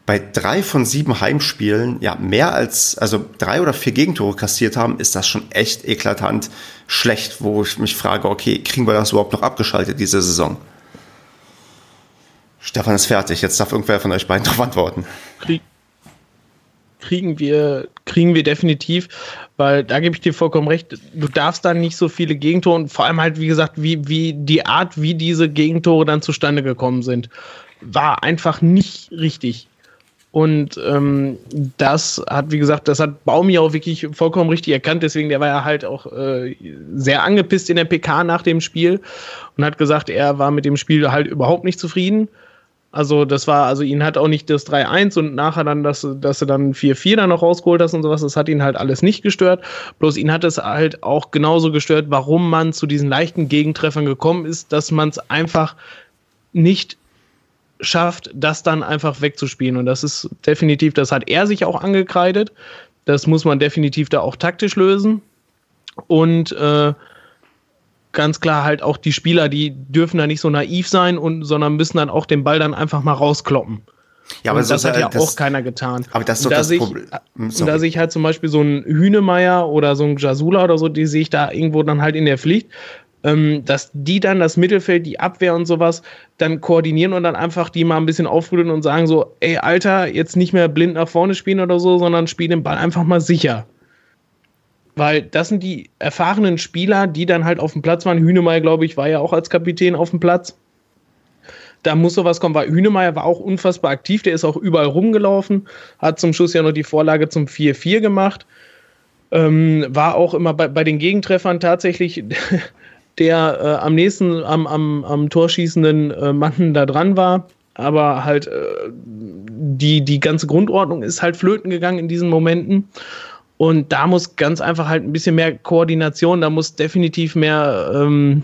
bei drei von sieben Heimspielen ja mehr als, also drei oder vier Gegentore kassiert haben, ist das schon echt eklatant schlecht, wo ich mich frage, okay, kriegen wir das überhaupt noch abgeschaltet diese Saison? Stefan ist fertig, jetzt darf irgendwer von euch beiden darauf antworten. Krieg, kriegen wir, kriegen wir definitiv weil da gebe ich dir vollkommen recht, du darfst dann nicht so viele Gegentore und vor allem halt, wie gesagt, wie, wie die Art, wie diese Gegentore dann zustande gekommen sind, war einfach nicht richtig. Und ähm, das hat, wie gesagt, das hat Baumi auch wirklich vollkommen richtig erkannt. Deswegen, der war ja halt auch äh, sehr angepisst in der PK nach dem Spiel und hat gesagt, er war mit dem Spiel halt überhaupt nicht zufrieden. Also das war, also ihn hat auch nicht das 3-1 und nachher dann, dass, dass er dann 4-4 dann noch rausgeholt hast und sowas, das hat ihn halt alles nicht gestört. Bloß ihn hat es halt auch genauso gestört, warum man zu diesen leichten Gegentreffern gekommen ist, dass man es einfach nicht schafft, das dann einfach wegzuspielen. Und das ist definitiv, das hat er sich auch angekreidet. Das muss man definitiv da auch taktisch lösen. Und äh, ganz klar halt auch die Spieler, die dürfen da nicht so naiv sein und sondern müssen dann auch den Ball dann einfach mal rauskloppen. Ja, aber und das hat ja das, auch keiner getan. Aber das ist doch das Problem. Und da sehe ich halt zum Beispiel so ein Hühnemeier oder so ein Jasula oder so, die sehe ich da irgendwo dann halt in der Pflicht, ähm, dass die dann das Mittelfeld, die Abwehr und sowas dann koordinieren und dann einfach die mal ein bisschen aufrütteln und sagen so, ey Alter, jetzt nicht mehr blind nach vorne spielen oder so, sondern spiel den Ball einfach mal sicher. Weil das sind die erfahrenen Spieler, die dann halt auf dem Platz waren. Hünemeyer, glaube ich, war ja auch als Kapitän auf dem Platz. Da muss sowas kommen, weil Hünemeyer war auch unfassbar aktiv. Der ist auch überall rumgelaufen, hat zum Schluss ja noch die Vorlage zum 4-4 gemacht. Ähm, war auch immer bei, bei den Gegentreffern tatsächlich der äh, am nächsten am, am, am torschießenden äh, Mann da dran war. Aber halt äh, die, die ganze Grundordnung ist halt flöten gegangen in diesen Momenten. Und da muss ganz einfach halt ein bisschen mehr Koordination, da muss definitiv mehr, ähm,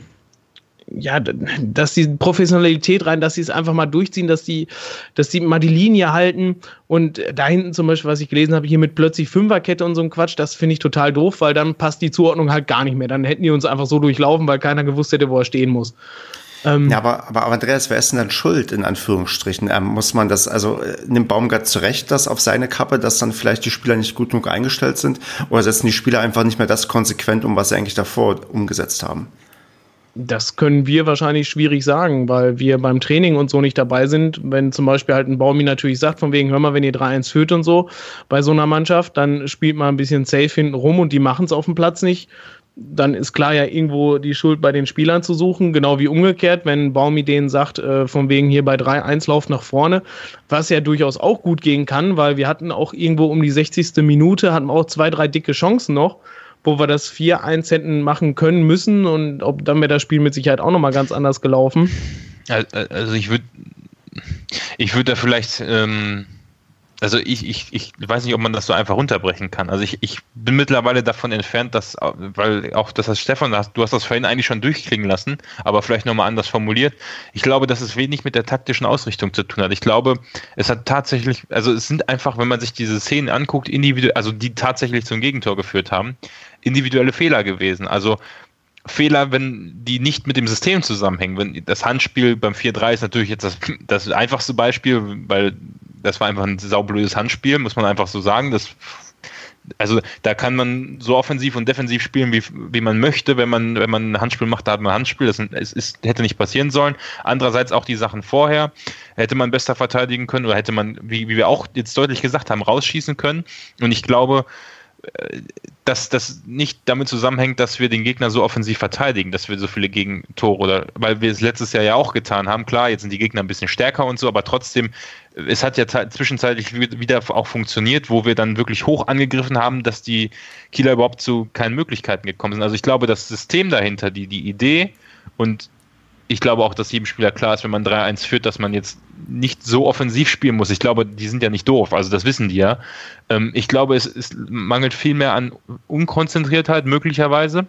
ja, dass die Professionalität rein, dass sie es einfach mal durchziehen, dass die, dass die mal die Linie halten. Und da hinten zum Beispiel, was ich gelesen habe, hier mit plötzlich Fünferkette und so ein Quatsch, das finde ich total doof, weil dann passt die Zuordnung halt gar nicht mehr. Dann hätten die uns einfach so durchlaufen, weil keiner gewusst hätte, wo er stehen muss. Ähm, ja, aber, aber, aber Andreas, wer ist denn dann schuld, in Anführungsstrichen? Ähm, muss man das, also äh, nimmt Baumgart zurecht das auf seine Kappe, dass dann vielleicht die Spieler nicht gut genug eingestellt sind? Oder setzen die Spieler einfach nicht mehr das konsequent um, was sie eigentlich davor umgesetzt haben? Das können wir wahrscheinlich schwierig sagen, weil wir beim Training und so nicht dabei sind. Wenn zum Beispiel halt ein Baumi natürlich sagt, von wegen, hör mal, wenn ihr 3-1 führt und so bei so einer Mannschaft, dann spielt man ein bisschen safe hinten rum und die machen es auf dem Platz nicht dann ist klar ja irgendwo die Schuld bei den Spielern zu suchen, genau wie umgekehrt, wenn Baumi denen sagt, äh, von wegen hier bei 3-1 Lauf nach vorne, was ja durchaus auch gut gehen kann, weil wir hatten auch irgendwo um die 60. Minute, hatten auch zwei, drei dicke Chancen noch, wo wir das 4-1 hätten machen können müssen und ob dann wäre das Spiel mit Sicherheit auch nochmal ganz anders gelaufen. Also ich würde ich würde da vielleicht ähm also ich, ich, ich weiß nicht, ob man das so einfach runterbrechen kann. Also ich, ich bin mittlerweile davon entfernt, dass, weil auch das heißt, Stefan, du hast das vorhin eigentlich schon durchkriegen lassen, aber vielleicht nochmal anders formuliert. Ich glaube, dass es wenig mit der taktischen Ausrichtung zu tun hat. Ich glaube, es hat tatsächlich, also es sind einfach, wenn man sich diese Szenen anguckt, individuell, also die tatsächlich zum Gegentor geführt haben, individuelle Fehler gewesen. Also Fehler, wenn die nicht mit dem System zusammenhängen. Wenn das Handspiel beim 4-3 ist natürlich jetzt das, das einfachste Beispiel, weil das war einfach ein saublödes Handspiel, muss man einfach so sagen. Das, also da kann man so offensiv und defensiv spielen, wie, wie man möchte. Wenn man, wenn man ein Handspiel macht, da hat man ein Handspiel. Das ist, ist, hätte nicht passieren sollen. Andererseits auch die Sachen vorher. Hätte man besser verteidigen können oder hätte man, wie, wie wir auch jetzt deutlich gesagt haben, rausschießen können. Und ich glaube, dass das nicht damit zusammenhängt, dass wir den Gegner so offensiv verteidigen, dass wir so viele Gegentore oder weil wir es letztes Jahr ja auch getan haben. Klar, jetzt sind die Gegner ein bisschen stärker und so, aber trotzdem, es hat ja zwischenzeitlich wieder auch funktioniert, wo wir dann wirklich hoch angegriffen haben, dass die Kieler überhaupt zu keinen Möglichkeiten gekommen sind. Also ich glaube, das System dahinter, die, die Idee und ich glaube auch, dass jedem Spieler klar ist, wenn man 3-1 führt, dass man jetzt nicht so offensiv spielen muss. Ich glaube, die sind ja nicht doof, also das wissen die ja. Ähm, ich glaube, es, es mangelt viel mehr an Unkonzentriertheit möglicherweise.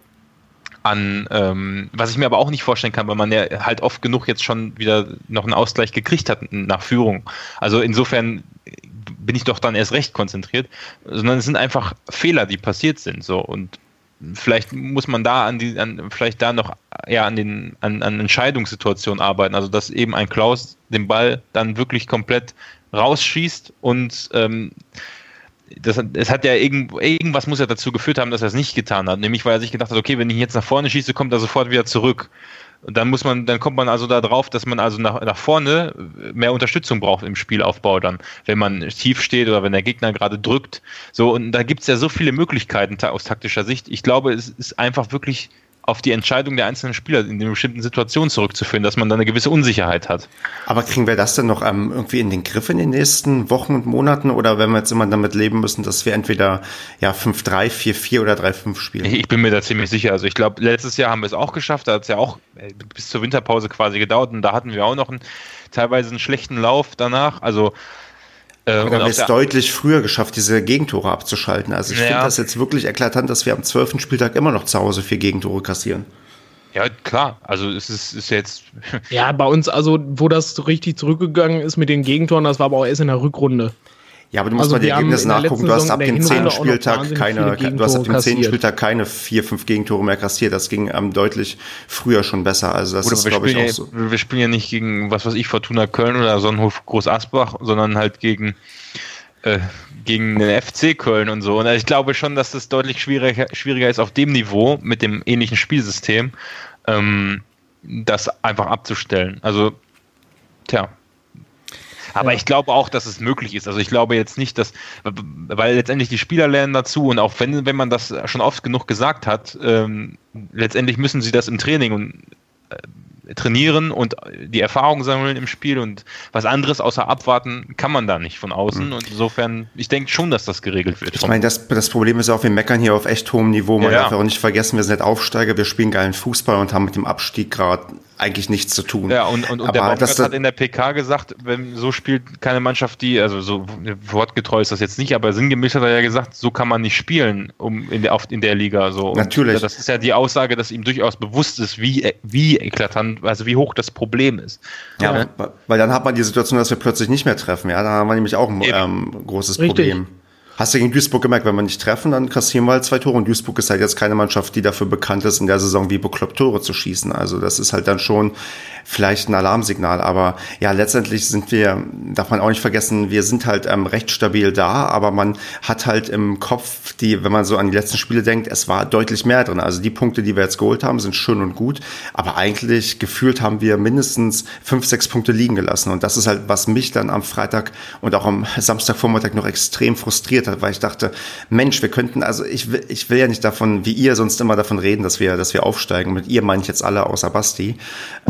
An, ähm, was ich mir aber auch nicht vorstellen kann, weil man ja halt oft genug jetzt schon wieder noch einen Ausgleich gekriegt hat nach Führung. Also insofern bin ich doch dann erst recht konzentriert, sondern es sind einfach Fehler, die passiert sind. So und vielleicht muss man da an die, an, vielleicht da noch ja an den an, an Entscheidungssituationen arbeiten. Also dass eben ein Klaus den Ball dann wirklich komplett rausschießt und ähm, das, es hat ja irgend, irgendwas muss ja dazu geführt haben, dass er es nicht getan hat. Nämlich weil er sich gedacht hat, okay, wenn ich jetzt nach vorne schieße, kommt er sofort wieder zurück. Und dann muss man, dann kommt man also da drauf, dass man also nach, nach vorne mehr Unterstützung braucht im Spielaufbau dann, wenn man tief steht oder wenn der Gegner gerade drückt. So, und da gibt es ja so viele Möglichkeiten aus taktischer Sicht. Ich glaube, es ist einfach wirklich auf die Entscheidung der einzelnen Spieler in den bestimmten Situationen zurückzuführen, dass man da eine gewisse Unsicherheit hat. Aber kriegen wir das denn noch ähm, irgendwie in den Griff in den nächsten Wochen und Monaten oder wenn wir jetzt immer damit leben müssen, dass wir entweder ja 5-3, 4-4 oder 3-5 spielen? Ich bin mir da ziemlich sicher. Also ich glaube, letztes Jahr haben wir es auch geschafft, da hat es ja auch äh, bis zur Winterpause quasi gedauert und da hatten wir auch noch einen, teilweise einen schlechten Lauf danach. Also äh, und haben wir es deutlich früher geschafft, diese Gegentore abzuschalten. Also ich ja. finde das jetzt wirklich eklatant, dass wir am 12. Spieltag immer noch zu Hause vier Gegentore kassieren. Ja, klar. Also es ist, ist jetzt. Ja, bei uns, also wo das richtig zurückgegangen ist mit den Gegentoren, das war aber auch erst in der Rückrunde. Ja, aber du musst also mal die Ergebnisse nachgucken. Du hast ab dem zehnten Spieltag keine, du hast ab dem zehnten Spieltag keine vier, fünf Gegentore mehr kassiert. Das ging ähm, deutlich früher schon besser. Also das oder ist, glaube ich, auch so. Wir spielen ja nicht gegen, was weiß ich, Fortuna Köln oder Sonnenhof Groß Asbach, sondern halt gegen, äh, gegen den FC Köln und so. Und ich glaube schon, dass das deutlich schwieriger, schwieriger ist auf dem Niveau mit dem ähnlichen Spielsystem, ähm, das einfach abzustellen. Also, tja. Aber ja. ich glaube auch, dass es möglich ist. Also ich glaube jetzt nicht, dass, weil letztendlich die Spieler lernen dazu und auch wenn, wenn man das schon oft genug gesagt hat, ähm, letztendlich müssen sie das im Training und äh, trainieren und die Erfahrung sammeln im Spiel und was anderes außer abwarten kann man da nicht von außen. Mhm. Und insofern, ich denke schon, dass das geregelt wird. Ich meine, das, das Problem ist auch, wir meckern hier auf echt hohem Niveau. Man ja, darf ja. auch nicht vergessen, wir sind nicht Aufsteiger, wir spielen geilen Fußball und haben mit dem Abstieg gerade eigentlich nichts zu tun. Ja, und, und, und der Baumgart hat in der PK gesagt, wenn so spielt keine Mannschaft, die, also so wortgetreu ist das jetzt nicht, aber sinngemäß hat er ja gesagt, so kann man nicht spielen um in, der, auf, in der Liga. So. Und Natürlich. Das ist ja die Aussage, dass ihm durchaus bewusst ist, wie, wie eklatant, also wie hoch das Problem ist. Ja, ja. weil dann hat man die Situation, dass wir plötzlich nicht mehr treffen. Ja, da haben wir nämlich auch ein ähm, großes Richtig. Problem. Hast du gegen Duisburg gemerkt, wenn wir nicht treffen, dann kassieren wir halt zwei Tore. Und Duisburg ist halt jetzt keine Mannschaft, die dafür bekannt ist, in der Saison wie bekloppt Tore zu schießen. Also das ist halt dann schon vielleicht ein Alarmsignal. Aber ja, letztendlich sind wir, darf man auch nicht vergessen, wir sind halt ähm, recht stabil da, aber man hat halt im Kopf, die, wenn man so an die letzten Spiele denkt, es war deutlich mehr drin. Also die Punkte, die wir jetzt geholt haben, sind schön und gut. Aber eigentlich gefühlt haben wir mindestens fünf, sechs Punkte liegen gelassen. Und das ist halt, was mich dann am Freitag und auch am Samstagvormittag noch extrem frustriert hat, weil ich dachte, Mensch, wir könnten, also ich will, ich will ja nicht davon, wie ihr sonst immer davon reden, dass wir, dass wir aufsteigen. Mit ihr meine ich jetzt alle außer Basti.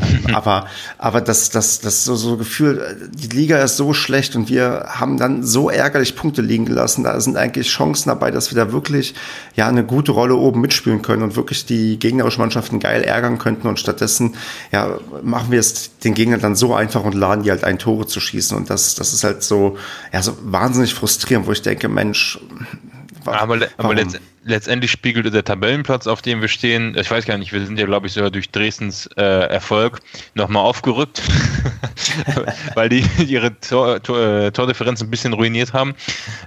Ähm, aber, aber das, das, das so, so Gefühl, die Liga ist so schlecht und wir haben dann so ärgerlich Punkte liegen gelassen. Da sind eigentlich Chancen dabei, dass wir da wirklich, ja, eine gute Rolle oben mitspielen können und wirklich die gegnerischen Mannschaften geil ärgern könnten. Und stattdessen, ja, machen wir es den Gegnern dann so einfach und laden die halt ein Tore zu schießen. Und das, das ist halt so, ja, so wahnsinnig frustrierend, wo ich denke, Mensch, aber, aber letztendlich spiegelte der Tabellenplatz, auf dem wir stehen, ich weiß gar nicht, wir sind ja, glaube ich, sogar durch Dresdens äh, Erfolg nochmal aufgerückt, weil die ihre Tor, Tor, äh, Tordifferenz ein bisschen ruiniert haben.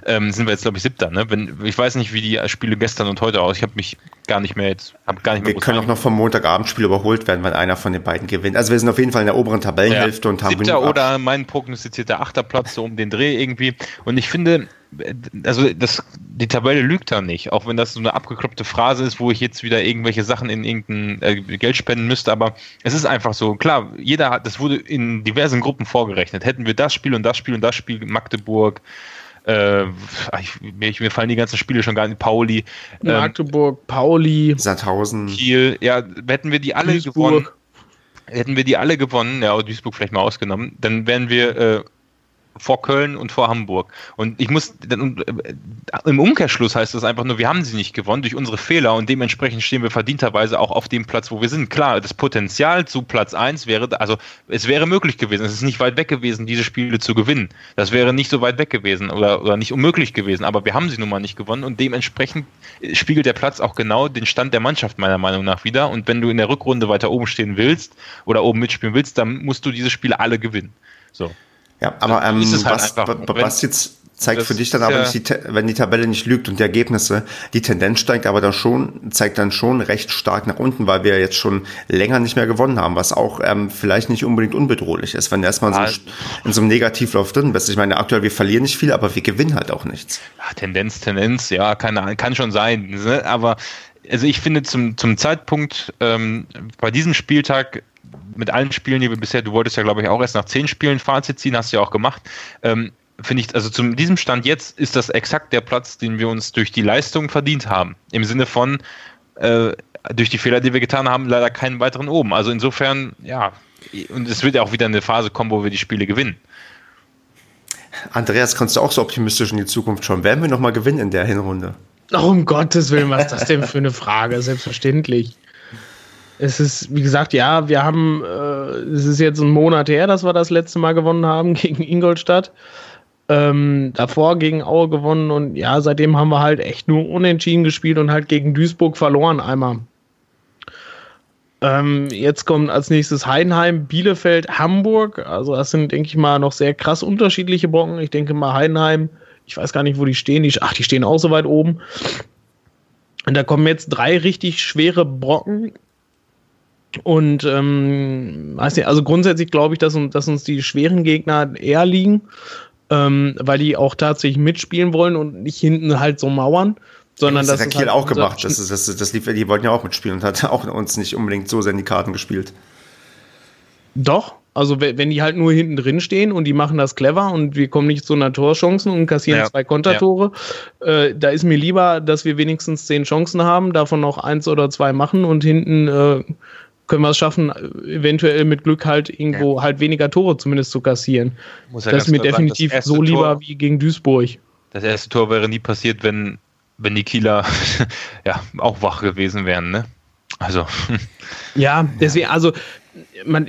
Ähm, sind wir jetzt, glaube ich, siebter. Ne? Wenn, ich weiß nicht, wie die Spiele gestern und heute aus. Ich habe mich gar nicht mehr jetzt, habe gar nicht mehr. Wir können auch noch vom Montagabendspiel überholt werden, wenn einer von den beiden gewinnt. Also wir sind auf jeden Fall in der oberen Tabellenhälfte ja, und haben siebter oder mein prognostizierter Achterplatz so um den Dreh irgendwie. Und ich finde, also das, die Tabelle lügt da nicht, auch wenn das so eine abgekloppte Phrase ist, wo ich jetzt wieder irgendwelche Sachen in irgendein äh, Geld spenden müsste, aber es ist einfach so, klar, jeder hat, das wurde in diversen Gruppen vorgerechnet. Hätten wir das Spiel und das Spiel und das Spiel, Magdeburg, äh, ich, mir, mir, fallen die ganzen Spiele schon gar nicht, Pauli, ähm, Magdeburg, Pauli, Sandhausen, Kiel, ja, hätten wir die alle Duisburg. gewonnen, hätten wir die alle gewonnen, ja, Duisburg vielleicht mal ausgenommen, dann wären wir äh, vor Köln und vor Hamburg. Und ich muss, äh, im Umkehrschluss heißt das einfach nur, wir haben sie nicht gewonnen durch unsere Fehler und dementsprechend stehen wir verdienterweise auch auf dem Platz, wo wir sind. Klar, das Potenzial zu Platz 1 wäre, also es wäre möglich gewesen, es ist nicht weit weg gewesen, diese Spiele zu gewinnen. Das wäre nicht so weit weg gewesen oder, oder nicht unmöglich gewesen, aber wir haben sie nun mal nicht gewonnen und dementsprechend spiegelt der Platz auch genau den Stand der Mannschaft meiner Meinung nach wieder. Und wenn du in der Rückrunde weiter oben stehen willst oder oben mitspielen willst, dann musst du diese Spiele alle gewinnen. So. Ja, aber ähm, halt was, was jetzt zeigt für dich dann aber nicht, die, wenn die Tabelle nicht lügt und die Ergebnisse, die Tendenz steigt aber dann schon, zeigt dann schon recht stark nach unten, weil wir jetzt schon länger nicht mehr gewonnen haben, was auch ähm, vielleicht nicht unbedingt unbedrohlich ist, wenn du erstmal ah, so in so einem Negativlauf drin bist. Ich meine, aktuell, wir verlieren nicht viel, aber wir gewinnen halt auch nichts. Ja, Tendenz, Tendenz, ja, kann, kann schon sein, ne? aber also ich finde zum, zum Zeitpunkt ähm, bei diesem Spieltag mit allen Spielen, die wir bisher, du wolltest ja, glaube ich, auch erst nach zehn Spielen Fazit ziehen, hast du ja auch gemacht. Ähm, Finde ich, also zu diesem Stand jetzt ist das exakt der Platz, den wir uns durch die Leistung verdient haben. Im Sinne von, äh, durch die Fehler, die wir getan haben, leider keinen weiteren oben. Also insofern, ja, und es wird ja auch wieder eine Phase kommen, wo wir die Spiele gewinnen. Andreas, kannst du auch so optimistisch in die Zukunft schauen? Werden wir nochmal gewinnen in der Hinrunde? Oh, um Gottes Willen, was ist das denn für eine Frage? Selbstverständlich es ist, wie gesagt, ja, wir haben, äh, es ist jetzt ein Monat her, dass wir das letzte Mal gewonnen haben gegen Ingolstadt. Ähm, davor gegen Aue gewonnen und ja, seitdem haben wir halt echt nur unentschieden gespielt und halt gegen Duisburg verloren einmal. Ähm, jetzt kommt als nächstes Heidenheim, Bielefeld, Hamburg. Also das sind, denke ich mal, noch sehr krass unterschiedliche Brocken. Ich denke mal Heidenheim, ich weiß gar nicht, wo die stehen. Die, ach, die stehen auch so weit oben. Und da kommen jetzt drei richtig schwere Brocken. Und ähm, weiß nicht, also grundsätzlich glaube ich, dass, dass, uns die schweren Gegner eher liegen, ähm, weil die auch tatsächlich mitspielen wollen und nicht hinten halt so mauern. Sondern ja, das, das hat Kiel halt auch gemacht. Das, ist, das, das lief, die wollten ja auch mitspielen und hat auch uns nicht unbedingt so sehr in die Karten gespielt. Doch, also wenn die halt nur hinten drin stehen und die machen das clever und wir kommen nicht zu einer Torchancen und kassieren ja. zwei Kontertore, ja. äh, da ist mir lieber, dass wir wenigstens zehn Chancen haben, davon noch eins oder zwei machen und hinten äh, können wir es schaffen, eventuell mit Glück halt irgendwo ja. halt weniger Tore zumindest zu kassieren. Ja das ist mir definitiv sagen, so lieber Tor, wie gegen Duisburg. Das erste Tor wäre nie passiert, wenn, wenn die Kieler ja auch wach gewesen wären, ne? Also. Ja, deswegen, also man,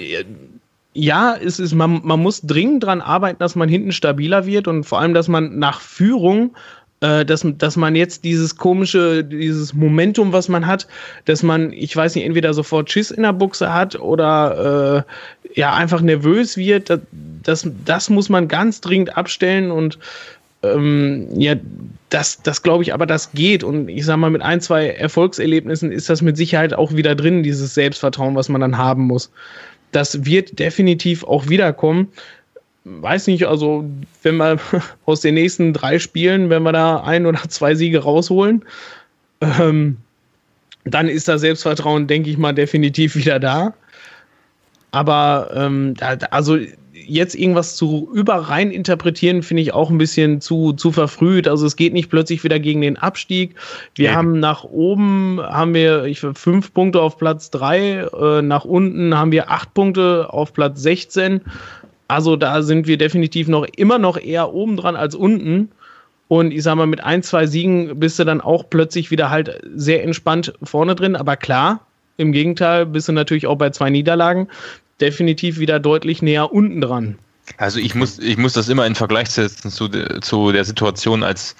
ja, es ist, man, man muss dringend daran arbeiten, dass man hinten stabiler wird und vor allem, dass man nach Führung äh, dass, dass man jetzt dieses komische, dieses Momentum, was man hat, dass man, ich weiß nicht, entweder sofort Schiss in der Buchse hat oder äh, ja einfach nervös wird. Das, das, das muss man ganz dringend abstellen und ähm, ja, das, das glaube ich, aber das geht. Und ich sag mal, mit ein, zwei Erfolgserlebnissen ist das mit Sicherheit auch wieder drin, dieses Selbstvertrauen, was man dann haben muss. Das wird definitiv auch wiederkommen weiß nicht, also wenn wir aus den nächsten drei Spielen, wenn wir da ein oder zwei Siege rausholen, ähm, dann ist das Selbstvertrauen, denke ich mal, definitiv wieder da. Aber ähm, also jetzt irgendwas zu überrein interpretieren, finde ich auch ein bisschen zu, zu verfrüht. Also es geht nicht plötzlich wieder gegen den Abstieg. Wir ja. haben nach oben haben wir ich, fünf Punkte auf Platz drei, äh, nach unten haben wir acht Punkte auf Platz 16. Also da sind wir definitiv noch immer noch eher oben dran als unten. Und ich sag mal, mit ein, zwei Siegen bist du dann auch plötzlich wieder halt sehr entspannt vorne drin. Aber klar, im Gegenteil, bist du natürlich auch bei zwei Niederlagen definitiv wieder deutlich näher unten dran. Also ich muss, ich muss das immer in Vergleich setzen zu, zu der Situation, als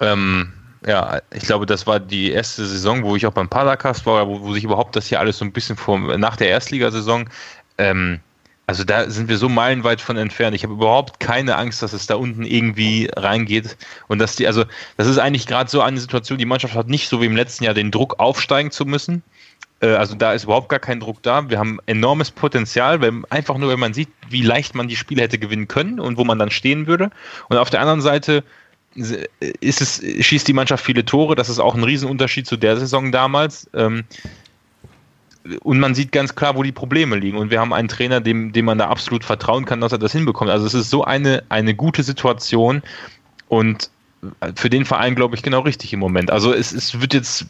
ähm, ja, ich glaube, das war die erste Saison, wo ich auch beim Paracast war, wo, wo sich überhaupt das hier alles so ein bisschen vor, nach der Erstligasaison, ähm, also da sind wir so meilenweit von entfernt. Ich habe überhaupt keine Angst, dass es da unten irgendwie reingeht. Und dass die, also das ist eigentlich gerade so eine Situation, die Mannschaft hat nicht so wie im letzten Jahr den Druck aufsteigen zu müssen. Äh, also da ist überhaupt gar kein Druck da. Wir haben enormes Potenzial, wenn, einfach nur, wenn man sieht, wie leicht man die Spiele hätte gewinnen können und wo man dann stehen würde. Und auf der anderen Seite ist es, schießt die Mannschaft viele Tore. Das ist auch ein Riesenunterschied zu der Saison damals. Ähm, und man sieht ganz klar, wo die Probleme liegen. Und wir haben einen Trainer, dem, dem man da absolut vertrauen kann, dass er das hinbekommt. Also es ist so eine, eine gute Situation und für den Verein, glaube ich, genau richtig im Moment. Also es, es wird jetzt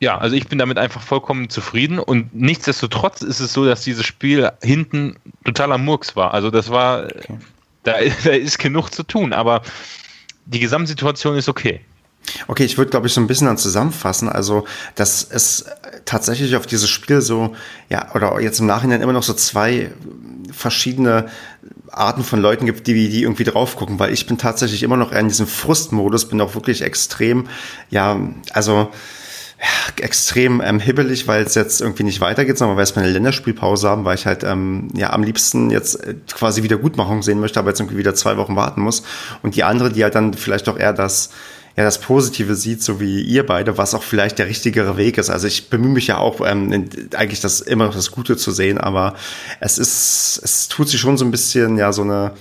ja, also ich bin damit einfach vollkommen zufrieden und nichtsdestotrotz ist es so, dass dieses Spiel hinten totaler Murks war. Also das war, okay. da, da ist genug zu tun, aber die Gesamtsituation ist okay. Okay, ich würde, glaube ich, so ein bisschen dann zusammenfassen. Also, dass es tatsächlich auf dieses Spiel so, ja, oder jetzt im Nachhinein immer noch so zwei verschiedene Arten von Leuten gibt, die, die irgendwie drauf gucken, weil ich bin tatsächlich immer noch eher in diesem Frustmodus, bin auch wirklich extrem, ja, also, ja, extrem ähm, hibbelig, weil es jetzt irgendwie nicht weitergeht, sondern weil wir erstmal eine Länderspielpause haben, weil ich halt ähm, ja am liebsten jetzt äh, quasi Wiedergutmachung sehen möchte, aber jetzt irgendwie wieder zwei Wochen warten muss. Und die andere, die halt dann vielleicht auch eher das ja das Positive sieht, so wie ihr beide, was auch vielleicht der richtigere Weg ist. Also ich bemühe mich ja auch, ähm, eigentlich das immer noch das Gute zu sehen, aber es ist, es tut sich schon so ein bisschen, ja, so eine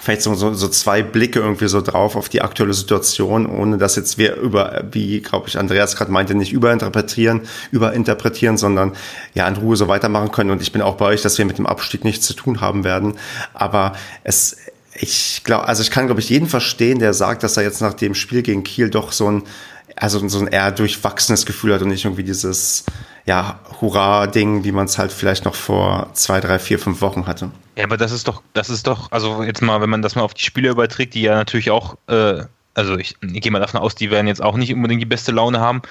vielleicht so, so, so zwei Blicke irgendwie so drauf auf die aktuelle Situation, ohne dass jetzt wir über, wie glaube ich Andreas gerade meinte, nicht überinterpretieren, überinterpretieren, sondern ja in Ruhe so weitermachen können. Und ich bin auch bei euch, dass wir mit dem Abstieg nichts zu tun haben werden. Aber es, ich glaube, also ich kann glaube ich jeden verstehen, der sagt, dass er jetzt nach dem Spiel gegen Kiel doch so ein also so ein eher durchwachsenes Gefühl hat und nicht irgendwie dieses ja, Hurra-Ding, wie man es halt vielleicht noch vor zwei, drei, vier, fünf Wochen hatte. Ja, aber das ist doch, das ist doch, also jetzt mal, wenn man das mal auf die Spieler überträgt, die ja natürlich auch, äh, also ich, ich gehe mal davon aus, die werden jetzt auch nicht unbedingt die beste Laune haben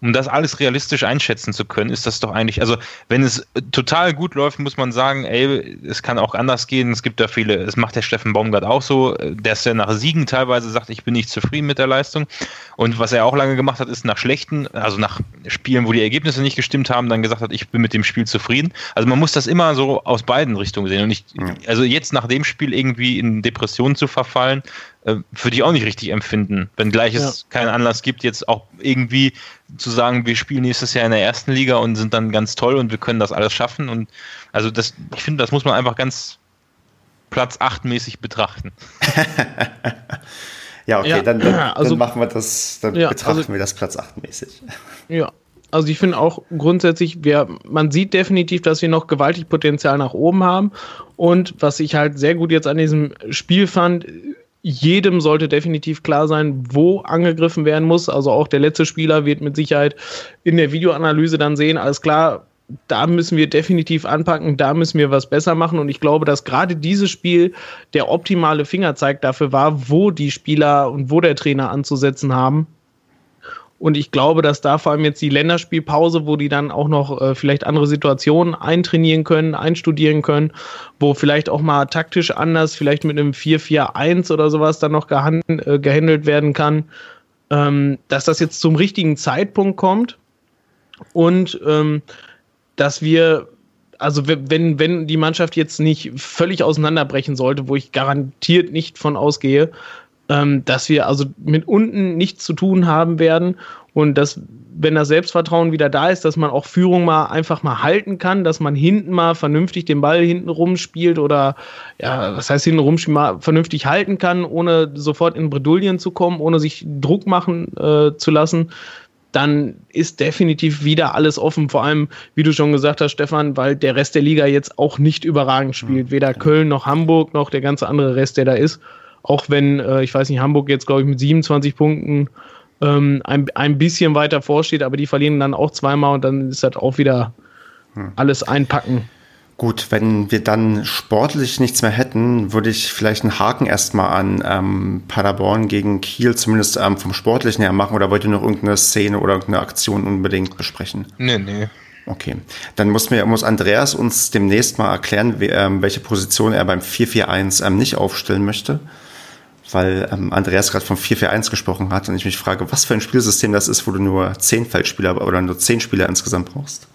um das alles realistisch einschätzen zu können, ist das doch eigentlich, also wenn es total gut läuft, muss man sagen, ey, es kann auch anders gehen. Es gibt da viele, es macht der Steffen Baumgart auch so, dass er nach Siegen teilweise sagt, ich bin nicht zufrieden mit der Leistung. Und was er auch lange gemacht hat, ist nach schlechten, also nach Spielen, wo die Ergebnisse nicht gestimmt haben, dann gesagt hat, ich bin mit dem Spiel zufrieden. Also man muss das immer so aus beiden Richtungen sehen. Und nicht, also jetzt nach dem Spiel irgendwie in Depressionen zu verfallen, äh, würde ich auch nicht richtig empfinden. Wenn gleich es ja. keinen Anlass gibt, jetzt auch irgendwie zu sagen, wir spielen nächstes Jahr in der ersten Liga und sind dann ganz toll und wir können das alles schaffen. Und also das, ich finde, das muss man einfach ganz Platz 8 mäßig betrachten. ja, okay, ja, dann, dann, also, dann, machen wir das, dann ja, betrachten also, wir das Platz 8 mäßig. Ja, also ich finde auch grundsätzlich, wir, man sieht definitiv, dass wir noch gewaltig Potenzial nach oben haben. Und was ich halt sehr gut jetzt an diesem Spiel fand, jedem sollte definitiv klar sein, wo angegriffen werden muss. Also auch der letzte Spieler wird mit Sicherheit in der Videoanalyse dann sehen, alles klar, da müssen wir definitiv anpacken, da müssen wir was besser machen. Und ich glaube, dass gerade dieses Spiel der optimale Fingerzeig dafür war, wo die Spieler und wo der Trainer anzusetzen haben. Und ich glaube, dass da vor allem jetzt die Länderspielpause, wo die dann auch noch äh, vielleicht andere Situationen eintrainieren können, einstudieren können, wo vielleicht auch mal taktisch anders, vielleicht mit einem 4-4-1 oder sowas dann noch gehand, äh, gehandelt werden kann, ähm, dass das jetzt zum richtigen Zeitpunkt kommt. Und ähm, dass wir also wenn, wenn die Mannschaft jetzt nicht völlig auseinanderbrechen sollte, wo ich garantiert nicht von ausgehe, ähm, dass wir also mit unten nichts zu tun haben werden und dass, wenn das Selbstvertrauen wieder da ist, dass man auch Führung mal einfach mal halten kann, dass man hinten mal vernünftig den Ball hinten rumspielt oder, ja, was heißt hinten rumspielen, mal vernünftig halten kann, ohne sofort in Bredouillen zu kommen, ohne sich Druck machen äh, zu lassen dann ist definitiv wieder alles offen. Vor allem, wie du schon gesagt hast, Stefan, weil der Rest der Liga jetzt auch nicht überragend spielt. Weder Köln noch Hamburg noch der ganze andere Rest, der da ist. Auch wenn, äh, ich weiß nicht, Hamburg jetzt, glaube ich, mit 27 Punkten ähm, ein, ein bisschen weiter vorsteht, aber die verlieren dann auch zweimal und dann ist das auch wieder hm. alles einpacken. Gut, wenn wir dann sportlich nichts mehr hätten, würde ich vielleicht einen Haken erstmal an ähm, Paderborn gegen Kiel zumindest ähm, vom Sportlichen her machen oder wollt ihr noch irgendeine Szene oder irgendeine Aktion unbedingt besprechen? Nee, nee. Okay, dann muss, mir, muss Andreas uns demnächst mal erklären, wie, ähm, welche Position er beim 4-4-1 ähm, nicht aufstellen möchte. Weil ähm, Andreas gerade vom 4-4-1 gesprochen hat und ich mich frage, was für ein Spielsystem das ist, wo du nur 10 Feldspieler oder nur 10 Spieler insgesamt brauchst.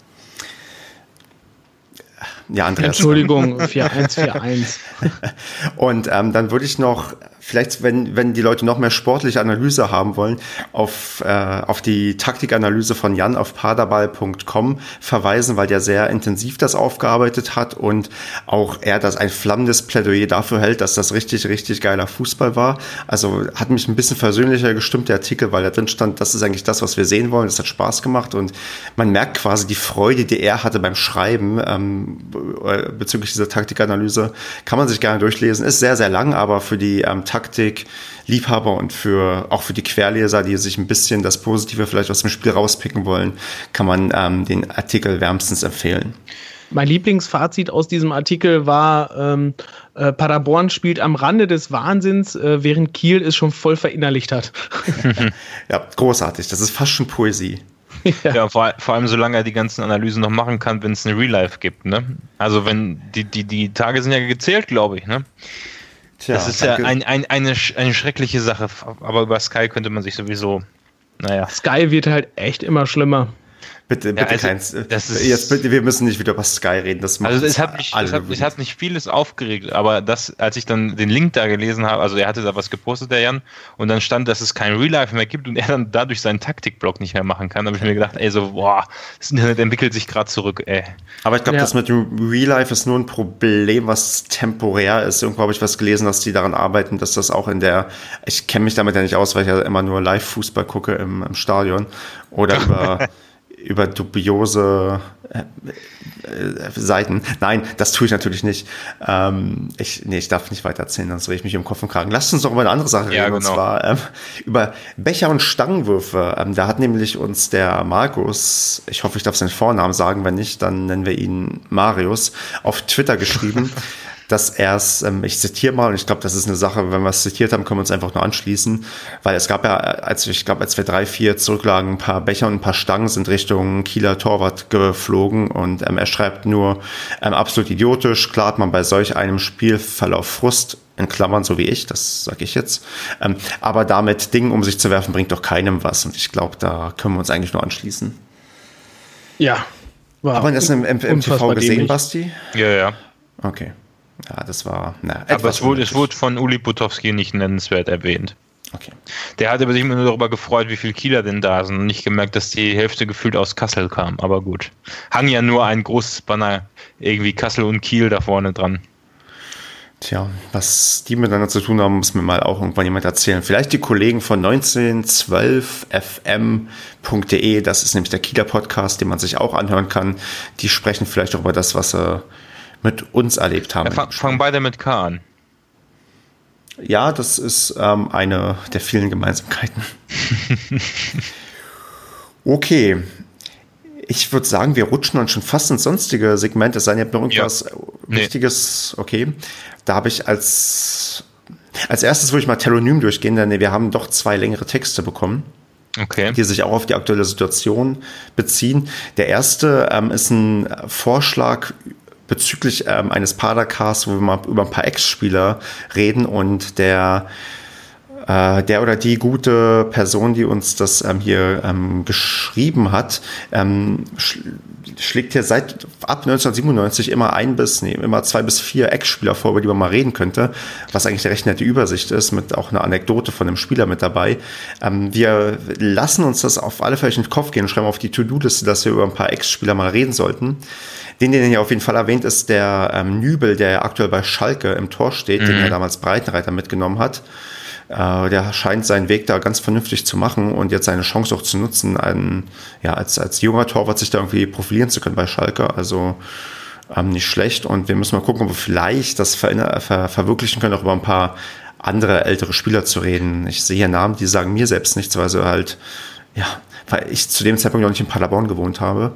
Ja, Andreas. Entschuldigung, 4141. Und ähm, dann würde ich noch vielleicht, wenn, wenn die Leute noch mehr sportliche Analyse haben wollen, auf, äh, auf die Taktikanalyse von Jan auf paderball.com verweisen, weil der sehr intensiv das aufgearbeitet hat und auch er das ein flammendes Plädoyer dafür hält, dass das richtig, richtig geiler Fußball war. Also hat mich ein bisschen versöhnlicher gestimmt, der Artikel, weil da drin stand, das ist eigentlich das, was wir sehen wollen. Das hat Spaß gemacht und man merkt quasi die Freude, die er hatte beim Schreiben ähm, äh, bezüglich dieser Taktikanalyse. Kann man sich gerne durchlesen. Ist sehr, sehr lang, aber für die ähm, Taktik, Liebhaber und für auch für die Querleser, die sich ein bisschen das Positive vielleicht aus dem Spiel rauspicken wollen, kann man ähm, den Artikel wärmstens empfehlen. Mein Lieblingsfazit aus diesem Artikel war, ähm, äh, Paderborn spielt am Rande des Wahnsinns, äh, während Kiel es schon voll verinnerlicht hat. ja, großartig. Das ist fast schon Poesie. Ja, ja vor, vor, allem solange er die ganzen Analysen noch machen kann, wenn es eine Real Life gibt. Ne? Also wenn die, die, die Tage sind ja gezählt, glaube ich. Ne? Tja, das ist danke. ja ein, ein, eine, eine schreckliche Sache, aber über Sky könnte man sich sowieso, naja. Sky wird halt echt immer schlimmer. Bitte, bitte ja, also, keins. Das ist, Jetzt bitte, wir müssen nicht wieder über Sky reden. Das also es hat, mich, es, hat, es hat mich vieles aufgeregt, aber das, als ich dann den Link da gelesen habe, also er hatte da was gepostet, der Jan, und dann stand, dass es kein Real Life mehr gibt und er dann dadurch seinen Taktikblock nicht mehr machen kann, habe ich mir gedacht, ey, so, boah, das Internet entwickelt sich gerade zurück, ey. Aber ich glaube, ja. das mit dem Real Life ist nur ein Problem, was temporär ist. Irgendwo habe ich was gelesen, dass die daran arbeiten, dass das auch in der, ich kenne mich damit ja nicht aus, weil ich ja immer nur Live-Fußball gucke im, im Stadion oder über über dubiose äh, äh, Seiten. Nein, das tue ich natürlich nicht. Ähm, ich, nee, ich darf nicht weiter erzählen, sonst drehe ich mich im Kopf und Kragen. Lasst uns doch über eine andere Sache ja, reden, genau. und zwar ähm, über Becher und Stangenwürfe. Ähm, da hat nämlich uns der Markus, ich hoffe, ich darf seinen Vornamen sagen, wenn nicht, dann nennen wir ihn Marius, auf Twitter geschrieben. dass er es, ähm, ich zitiere mal, und ich glaube, das ist eine Sache, wenn wir es zitiert haben, können wir uns einfach nur anschließen, weil es gab ja, als ich glaube, als wir drei, vier zurücklagen, ein paar Becher und ein paar Stangen sind Richtung Kieler Torwart geflogen und ähm, er schreibt nur, ähm, absolut idiotisch, klar hat man bei solch einem Spielverlauf Frust, in Klammern, so wie ich, das sage ich jetzt. Ähm, aber damit Dingen um sich zu werfen, bringt doch keinem was. Und ich glaube, da können wir uns eigentlich nur anschließen. Ja. War Aber das im, im, im TV gesehen, dämlich. Basti? Ja, ja. Okay. Ja, das war. Na, Aber es wurde, es wurde von Uli Butowski nicht nennenswert erwähnt. Okay. Der hatte sich immer nur darüber gefreut, wie viele Kieler denn da sind und nicht gemerkt, dass die Hälfte gefühlt aus Kassel kam. Aber gut. Hang ja nur ein großes Banner, irgendwie Kassel und Kiel da vorne dran. Tja, was die miteinander zu tun haben, muss mir mal auch irgendwann jemand erzählen. Vielleicht die Kollegen von 1912fm.de, das ist nämlich der Kieler Podcast, den man sich auch anhören kann. Die sprechen vielleicht auch über das, was sie mit uns erlebt haben. Ja, fangen beide mit K an. Ja, das ist ähm, eine der vielen Gemeinsamkeiten. okay. Ich würde sagen, wir rutschen dann schon fast ins sonstige Segment. Es sei denn, ihr habt noch irgendwas ja. Wichtiges. Okay. Da habe ich als, als erstes würde ich mal Telonym durchgehen, denn wir haben doch zwei längere Texte bekommen. Okay. die sich auch auf die aktuelle Situation beziehen. Der erste ähm, ist ein Vorschlag bezüglich ähm, eines Padercasts, wo wir mal über ein paar Ex-Spieler reden und der äh, der oder die gute Person, die uns das ähm, hier ähm, geschrieben hat, ähm, sch schlägt hier seit ab 1997 immer ein bis, nee, immer zwei bis vier Ex-Spieler vor, über die man mal reden könnte, was eigentlich eine recht nette Übersicht ist, mit auch einer Anekdote von dem Spieler mit dabei. Ähm, wir lassen uns das auf alle Fälle in den Kopf gehen und schreiben auf die To-Do-Liste, dass wir über ein paar Ex-Spieler mal reden sollten. Den, den er hier auf jeden Fall erwähnt, ist der ähm, Nübel, der aktuell bei Schalke im Tor steht, mhm. den er damals Breitenreiter mitgenommen hat. Äh, der scheint seinen Weg da ganz vernünftig zu machen und jetzt seine Chance auch zu nutzen, einen, ja, als, als junger Torwart sich da irgendwie profilieren zu können bei Schalke. Also ähm, nicht schlecht. Und wir müssen mal gucken, ob wir vielleicht das ver ver verwirklichen können, auch über ein paar andere ältere Spieler zu reden. Ich sehe hier Namen, die sagen mir selbst nichts, weil sie halt, ja, weil ich zu dem Zeitpunkt noch nicht in Paderborn gewohnt habe.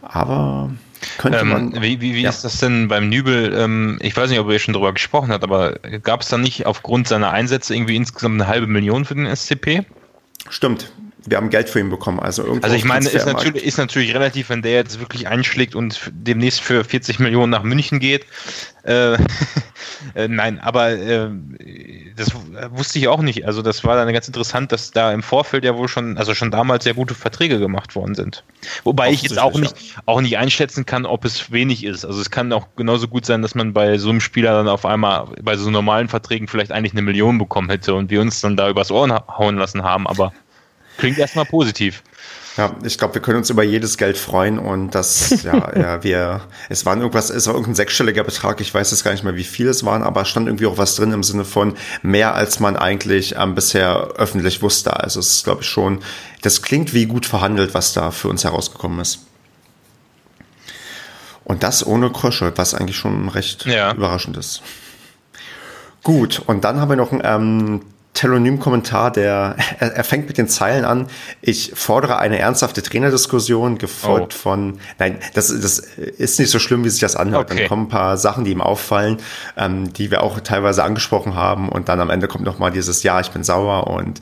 Aber könnte ähm, man. Wie, wie, wie ja. ist das denn beim Nübel? Ähm, ich weiß nicht, ob ihr schon darüber gesprochen habt, aber gab es da nicht aufgrund seiner Einsätze irgendwie insgesamt eine halbe Million für den SCP? Stimmt, wir haben Geld für ihn bekommen. Also, also ich meine, ist natürlich, ist natürlich relativ, wenn der jetzt wirklich einschlägt und demnächst für 40 Millionen nach München geht. Äh, äh, nein, aber äh, das wusste ich auch nicht. Also das war dann ganz interessant, dass da im Vorfeld ja wohl schon, also schon damals sehr gute Verträge gemacht worden sind. Wobei ich jetzt auch nicht, auch nicht einschätzen kann, ob es wenig ist. Also es kann auch genauso gut sein, dass man bei so einem Spieler dann auf einmal bei so normalen Verträgen vielleicht eigentlich eine Million bekommen hätte und wir uns dann da übers Ohr hauen lassen haben, aber Klingt erstmal positiv. Ja, ich glaube, wir können uns über jedes Geld freuen und das, ja, ja, wir, es waren irgendwas, es war irgendein sechsstelliger Betrag, ich weiß jetzt gar nicht mehr, wie viel es waren, aber es stand irgendwie auch was drin im Sinne von mehr, als man eigentlich ähm, bisher öffentlich wusste. Also es ist, glaube ich, schon, das klingt wie gut verhandelt, was da für uns herausgekommen ist. Und das ohne Krösche, was eigentlich schon recht ja. überraschend ist. Gut, und dann haben wir noch ein ähm, Telonym-Kommentar, der, er, er, fängt mit den Zeilen an, ich fordere eine ernsthafte Trainerdiskussion, gefolgt oh. von, nein, das, das ist nicht so schlimm, wie sich das anhört. Okay. Dann kommen ein paar Sachen, die ihm auffallen, ähm, die wir auch teilweise angesprochen haben und dann am Ende kommt noch mal dieses, ja, ich bin sauer und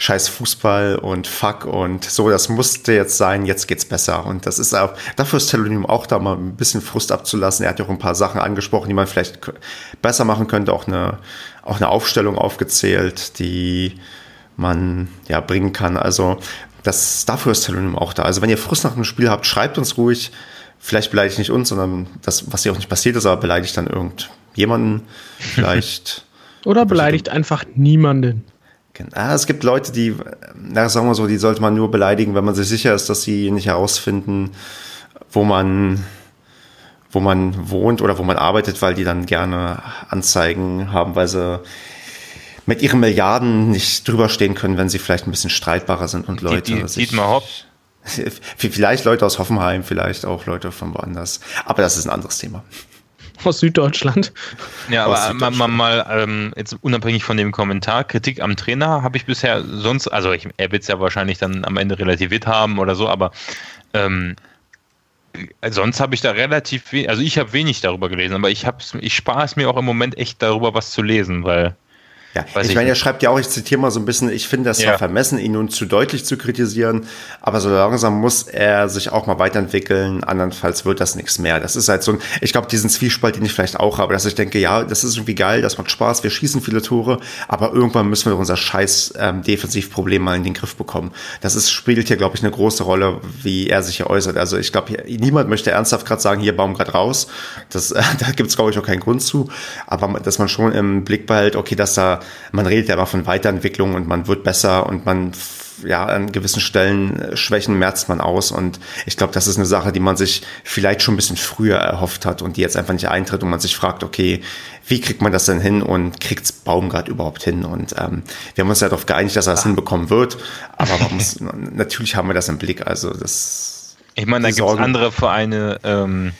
scheiß Fußball und fuck und so, das musste jetzt sein, jetzt geht's besser. Und das ist auch, dafür ist Telonym auch da mal ein bisschen Frust abzulassen. Er hat ja auch ein paar Sachen angesprochen, die man vielleicht besser machen könnte, auch eine, auch eine Aufstellung aufgezählt, die man ja bringen kann. Also das, dafür ist Telonym auch da. Also wenn ihr Frust nach einem Spiel habt, schreibt uns ruhig. Vielleicht beleidigt nicht uns, sondern das, was hier auch nicht passiert ist, aber beleidigt dann irgendjemanden. Vielleicht. Oder beleidigt einfach niemanden. Ah, es gibt Leute, die, na, sagen wir so, die sollte man nur beleidigen, wenn man sich sicher ist, dass sie nicht herausfinden, wo man, wo man wohnt oder wo man arbeitet, weil die dann gerne Anzeigen haben, weil sie mit ihren Milliarden nicht drüber stehen können, wenn sie vielleicht ein bisschen streitbarer sind und Leute. Die, die, sich, Dietmar Hopp. Vielleicht Leute aus Hoffenheim, vielleicht auch Leute von woanders. Aber das ist ein anderes Thema. Aus Süddeutschland. Ja, aber Süddeutschland. mal, mal ähm, jetzt unabhängig von dem Kommentar, Kritik am Trainer habe ich bisher sonst, also ich, er wird es ja wahrscheinlich dann am Ende relativiert haben oder so, aber ähm, sonst habe ich da relativ wenig, also ich habe wenig darüber gelesen, aber ich, ich spare es mir auch im Moment echt darüber, was zu lesen, weil ja, Weiß ich meine, er schreibt ja auch, ich zitiere mal so ein bisschen, ich finde das ja. zwar vermessen, ihn nun zu deutlich zu kritisieren, aber so langsam muss er sich auch mal weiterentwickeln, andernfalls wird das nichts mehr. Das ist halt so ein, ich glaube, diesen Zwiespalt, den ich vielleicht auch habe, dass ich denke, ja, das ist irgendwie geil, das macht Spaß, wir schießen viele Tore, aber irgendwann müssen wir unser scheiß ähm, Defensivproblem mal in den Griff bekommen. Das ist, spielt hier, glaube ich, eine große Rolle, wie er sich hier äußert. Also ich glaube, niemand möchte ernsthaft gerade sagen, hier Baum gerade raus. Das, äh, da gibt es, glaube ich, auch keinen Grund zu. Aber dass man schon im Blick behält, okay, dass da man redet ja immer von Weiterentwicklung und man wird besser und man ja, an gewissen Stellen äh, Schwächen merzt man aus. Und ich glaube, das ist eine Sache, die man sich vielleicht schon ein bisschen früher erhofft hat und die jetzt einfach nicht eintritt und man sich fragt, okay, wie kriegt man das denn hin und kriegt's Baumgart überhaupt hin? Und ähm, wir haben uns ja darauf geeinigt, dass er das ah. hinbekommen wird. Aber man muss, natürlich haben wir das im Blick. Also das. Ich meine, da gibt es andere Vereine, ähm,